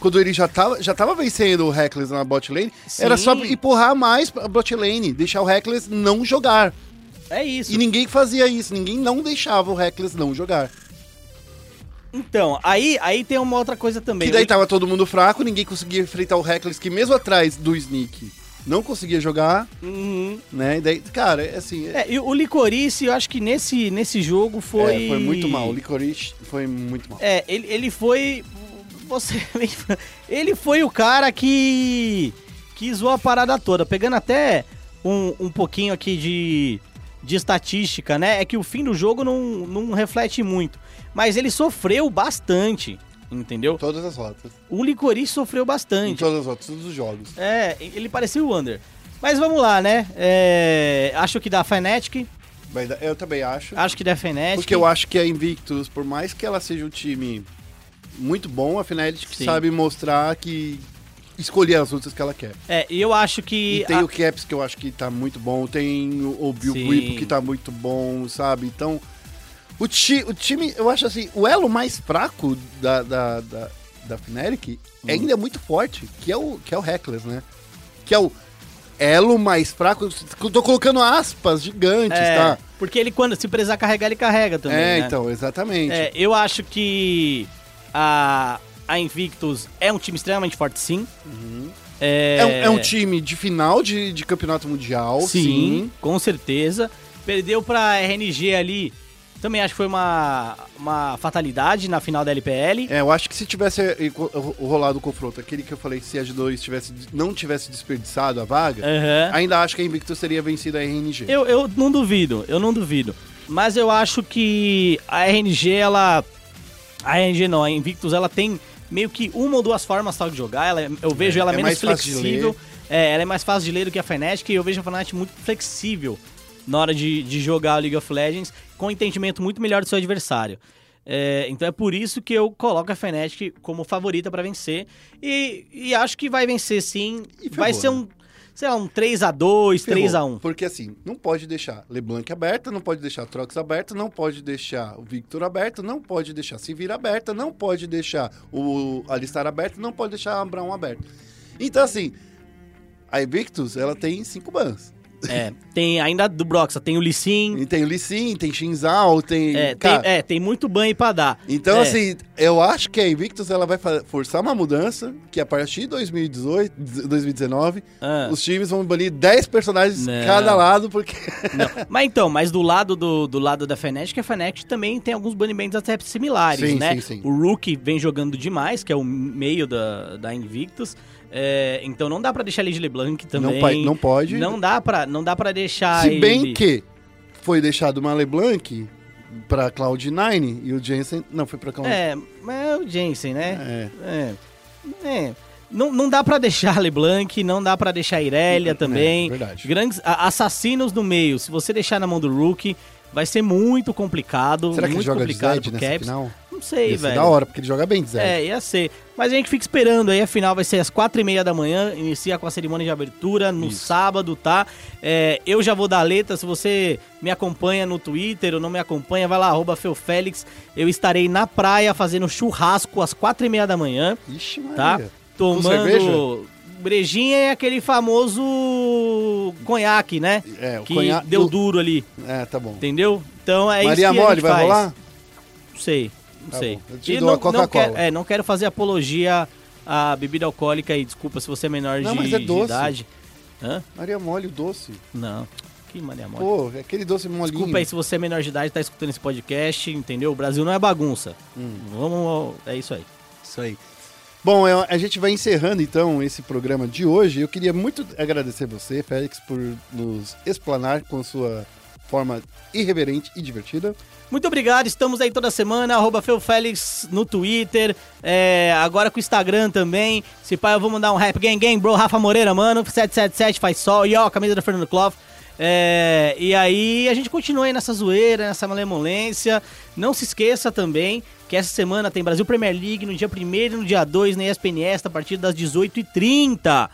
quando ele já tava, já tava vencendo o Reckless na bot lane, era só Sim. empurrar mais a bot lane, deixar o Reckless não jogar. É isso. E ninguém fazia isso, ninguém não deixava o Reckless não jogar. Então, aí, aí tem uma outra coisa também. Que daí O- tava todo mundo fraco, ninguém conseguia enfrentar o Reckless, que mesmo atrás do Sneak não conseguia jogar, Uhum. né? E daí, cara, é assim. É, É, e o Licorice, eu acho que nesse, nesse jogo foi. é, foi muito mal. O Licorice foi muito mal. É, ele, ele foi. Você. Ele foi o cara que. que zoou a parada toda. Pegando até um, um pouquinho aqui de, de estatística, né? É que o fim do jogo não, não reflete muito. Mas ele sofreu bastante, entendeu? Todas as rotas. O Licorice sofreu Em bastante. todas as rotas, todos os jogos. É, ele parecia o Wander. Mas vamos lá, né? É, acho que dá Fnatic. Eu também acho. Acho que dá Fnatic. Porque eu acho que a Invictus, por mais que ela seja um time muito bom, a Fnatic Sim. sabe mostrar que escolher as lutas que ela quer. É, e eu acho que. E tem a- o Caps que eu acho que tá muito bom, tem o, o Bill Sim. Whip que tá muito bom, sabe? Então, o, ti, o time, eu acho assim, o elo mais fraco da, da, da, da Fnatic Hum. ainda é muito forte, que é o, que é o Reckless, né? Que é o elo mais fraco, eu tô colocando aspas gigantes, É, tá? Porque ele, quando se precisar carregar, ele carrega também. é, né? então, exatamente. É, eu acho que a, a Invictus é um time extremamente forte, sim. É, É, um, é um time de final de, de campeonato mundial, sim, sim. com certeza. Perdeu pra RNG ali. Também acho que foi uma, uma fatalidade na final da LPL. É, eu acho que se tivesse rolado o confronto, aquele que eu falei, se a G2 tivesse, não tivesse desperdiçado a vaga, Aham. ainda acho que a Invictus teria vencido a RNG. Eu, eu não duvido, eu não duvido. Mas eu acho que a RNG, ela. A RNG não, a Invictus, ela tem meio que uma ou duas formas tal de jogar. Ela, é- eu vejo ela é menos flexível. É, ela é mais fácil de ler do que a Fnatic e eu vejo a Fnatic muito flexível na hora de, de jogar o League of Legends, com um entendimento muito melhor do seu adversário. É, então é por isso que eu coloco a Fnatic como favorita pra vencer. E, e acho que vai vencer sim. Vai ser né? um, sei lá, um 3x2, Ferrou. 3x1. Porque assim, não pode deixar LeBlanc aberta, não pode deixar Trox aberta, não pode deixar o Victor aberto, não pode deixar Sivir aberta, não pode deixar o Alistar aberto, não pode deixar a Brown aberto. Então assim, a Invictus, ela tem cinco bans. É, tem ainda do Broxa, tem o Lee Sin. E tem o Lee Sin, tem Shinzal, tem... É, tem, é, tem muito banho pra dar. Então, É, assim, eu acho que a Invictus ela vai forçar uma mudança, que a partir de 2018, 2019, ah, os times vão banir 10 personagens Não. cada lado, porque. Mas então, mas do lado do, do lado da Fnatic, a Fnatic também tem alguns banimentos até similares, Sim, né? sim, sim. O Rook vem jogando demais, que é o meio da, da Invictus. É, então não dá pra deixar ele de LeBlanc também. Não, não pode. Não dá pra, não dá pra deixar Se ele... bem que foi deixado uma LeBlanc pra Cloud9 e o Jensen. Não, foi pra Cloud9. É, mas é o Jensen, né? É. É. É. Não, não dá pra deixar LeBlanc, não dá pra deixar Irelia também. É, verdade. Grandes assassinos no meio. Se você deixar na mão do Rookie, vai ser muito complicado. Será que ele muito joga de complicado Zed pro Caps. final? Não sei, Ia velho. da hora, porque ele joga bem Zed. É, ia ser. Mas a gente fica esperando aí, a final vai ser às quatro e meia da manhã, inicia com a cerimônia de abertura no Isso. sábado, tá? É, eu já vou dar a letra, se você me acompanha no Twitter ou não me acompanha, vai lá, arroba eu estarei na praia fazendo churrasco às quatro e meia da manhã, Ixi, tá? Maria. Com Tomando... Brejinha é aquele famoso conhaque, né? É, o que conhaque- deu duro ali, É, tá bom. entendeu? Então é Maria isso que Mole vai rolar? Não sei, não Tá sei. bom, eu te E dou não, a Coca-Cola. Não quero, é, não quero fazer apologia à bebida alcoólica e desculpa se você é menor Não, de, mas é de doce. idade. Hã? Maria Mole, o doce. Não. Que Maria Mole. Pô, é aquele doce molinho. Desculpa aí se você é menor de idade e tá escutando esse podcast, entendeu? O Brasil não é bagunça. Hum. Vamos. É isso aí. Isso aí. Bom, eu- a gente vai encerrando então esse programa de hoje. Eu queria muito agradecer você, Félix, por nos explanar com sua forma irreverente e divertida. Muito obrigado, estamos aí toda semana, arroba no Twitter, é, agora com o Instagram também. Se pá, eu vou mandar um rap gang gang, bro, Rafa Moreira, mano, 777 faz sol, e ó, camisa da Fernando Clough. É, e aí a gente continua aí nessa zoeira, nessa malemolência. Não se esqueça também que essa semana tem Brasil Premier League no dia 1 e no dia 2 na ESPN a partir das 18h30.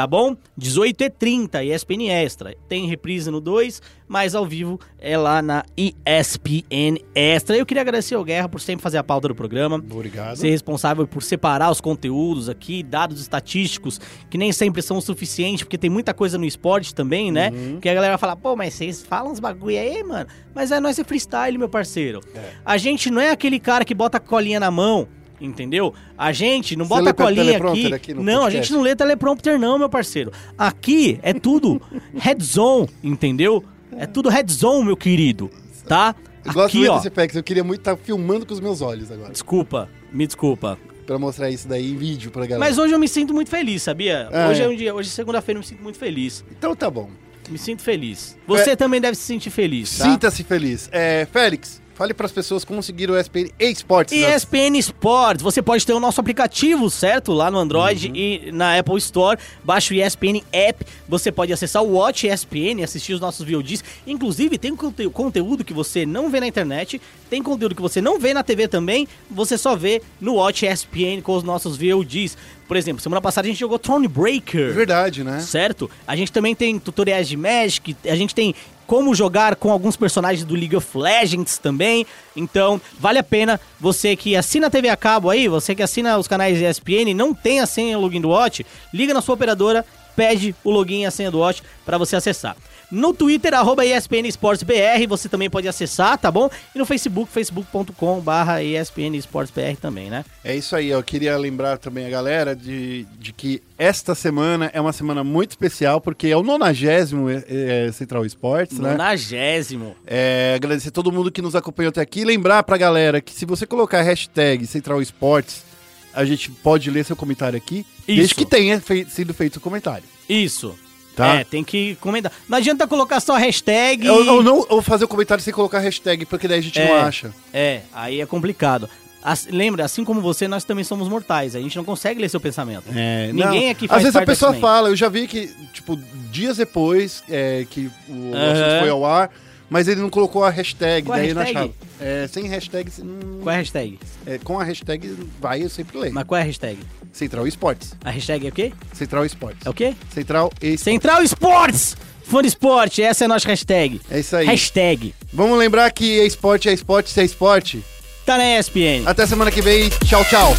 Tá? bom? 18h30, ESPN Extra. Tem reprise no 2, mas ao vivo é lá na ESPN Extra. Eu queria agradecer ao Guerra por sempre fazer a pauta do programa. Obrigado. Ser responsável por separar os conteúdos aqui, dados estatísticos, que nem sempre são o suficiente, porque tem muita coisa no esporte também, né? Que a galera fala, pô, mas vocês falam uns bagulho aí, mano. Mas é nós é freestyle, meu parceiro. A gente não é aquele cara que bota a colinha na mão. Entendeu? A gente não bota a colinha aqui. aqui não, a podcast? gente não lê teleprompter, não, meu parceiro. Aqui é tudo red zone, entendeu? É tudo red zone, meu querido. Tá? Eu gosto Aqui, muito ó. desse Pex, eu queria muito estar filmando com os meus olhos agora. Desculpa, me desculpa. Pra mostrar isso daí em vídeo pra galera. Mas hoje eu me sinto muito feliz, sabia? Ah, hoje é é. um dia, hoje é segunda-feira, eu me sinto muito feliz. Então tá bom. Me sinto feliz. Você É. também deve se sentir feliz, tá? Sinta-se feliz. É, Félix, fale pras pessoas como seguir o ESPN Esportes. ESPN Sports, você pode ter o nosso aplicativo, certo? Lá no Android Uhum. e na Apple Store. Baixa o ESPN App. Você pode acessar o Watch ESPN, assistir os nossos VODs. Inclusive, tem conte- conteúdo que você não vê na internet, tem conteúdo que você não vê na TV também, você só vê no Watch ESPN com os nossos VODs. Por exemplo, semana passada a gente jogou Thronebreaker. Verdade, né? Certo? A gente também tem tutoriais de Magic, a gente tem como jogar com alguns personagens do League of Legends também. Então, vale a pena você que assina a TV a cabo aí, você que assina os canais ESPN, não tem a senha login do Watch, liga na sua operadora, pede o login e a senha do Watch para você acessar. No Twitter, arroba ESPN Esportes BR, você também pode acessar, tá bom? E no Facebook, facebook.com barra ESPN Esportes BR também, né? É isso aí, eu queria lembrar também a galera de, de que esta semana é uma semana muito especial, porque é o nonagésimo é, Central Esportes, né? Nonagésimo. É, agradecer todo mundo que nos acompanhou até aqui. Lembrar pra galera que se você colocar a hashtag Central Esportes, a gente pode ler seu comentário aqui, desde Isso. que tenha fei- sido feito o comentário. Isso. Tá. É, tem que comentar. Não adianta colocar só hashtag. Ou, ou não, ou fazer o comentário sem colocar a hashtag, porque daí a gente não É. acha. É, aí é complicado. As- lembra, assim como você, nós também somos mortais. A gente não consegue ler seu pensamento. É, Ninguém não. aqui faz Às vezes a pessoa fala, eu já vi que, tipo, dias depois é, que o Aham. assunto foi ao ar, mas ele não colocou a hashtag, Qual a daí eu não hashtag? achava. É, sem hashtag, não- Qual é a hashtag? é, com a hashtag vai, eu sempre leio. Mas qual é a hashtag? Central Esportes. A hashtag é o quê? Central Esportes. É o quê? Central Esportes. Central Esportes! Fã de esporte, essa é a nossa hashtag. É isso aí. Hashtag. Vamos lembrar que é esporte, é esporte, se é esporte. Tá na ESPN. Até semana que vem. Tchau, tchau.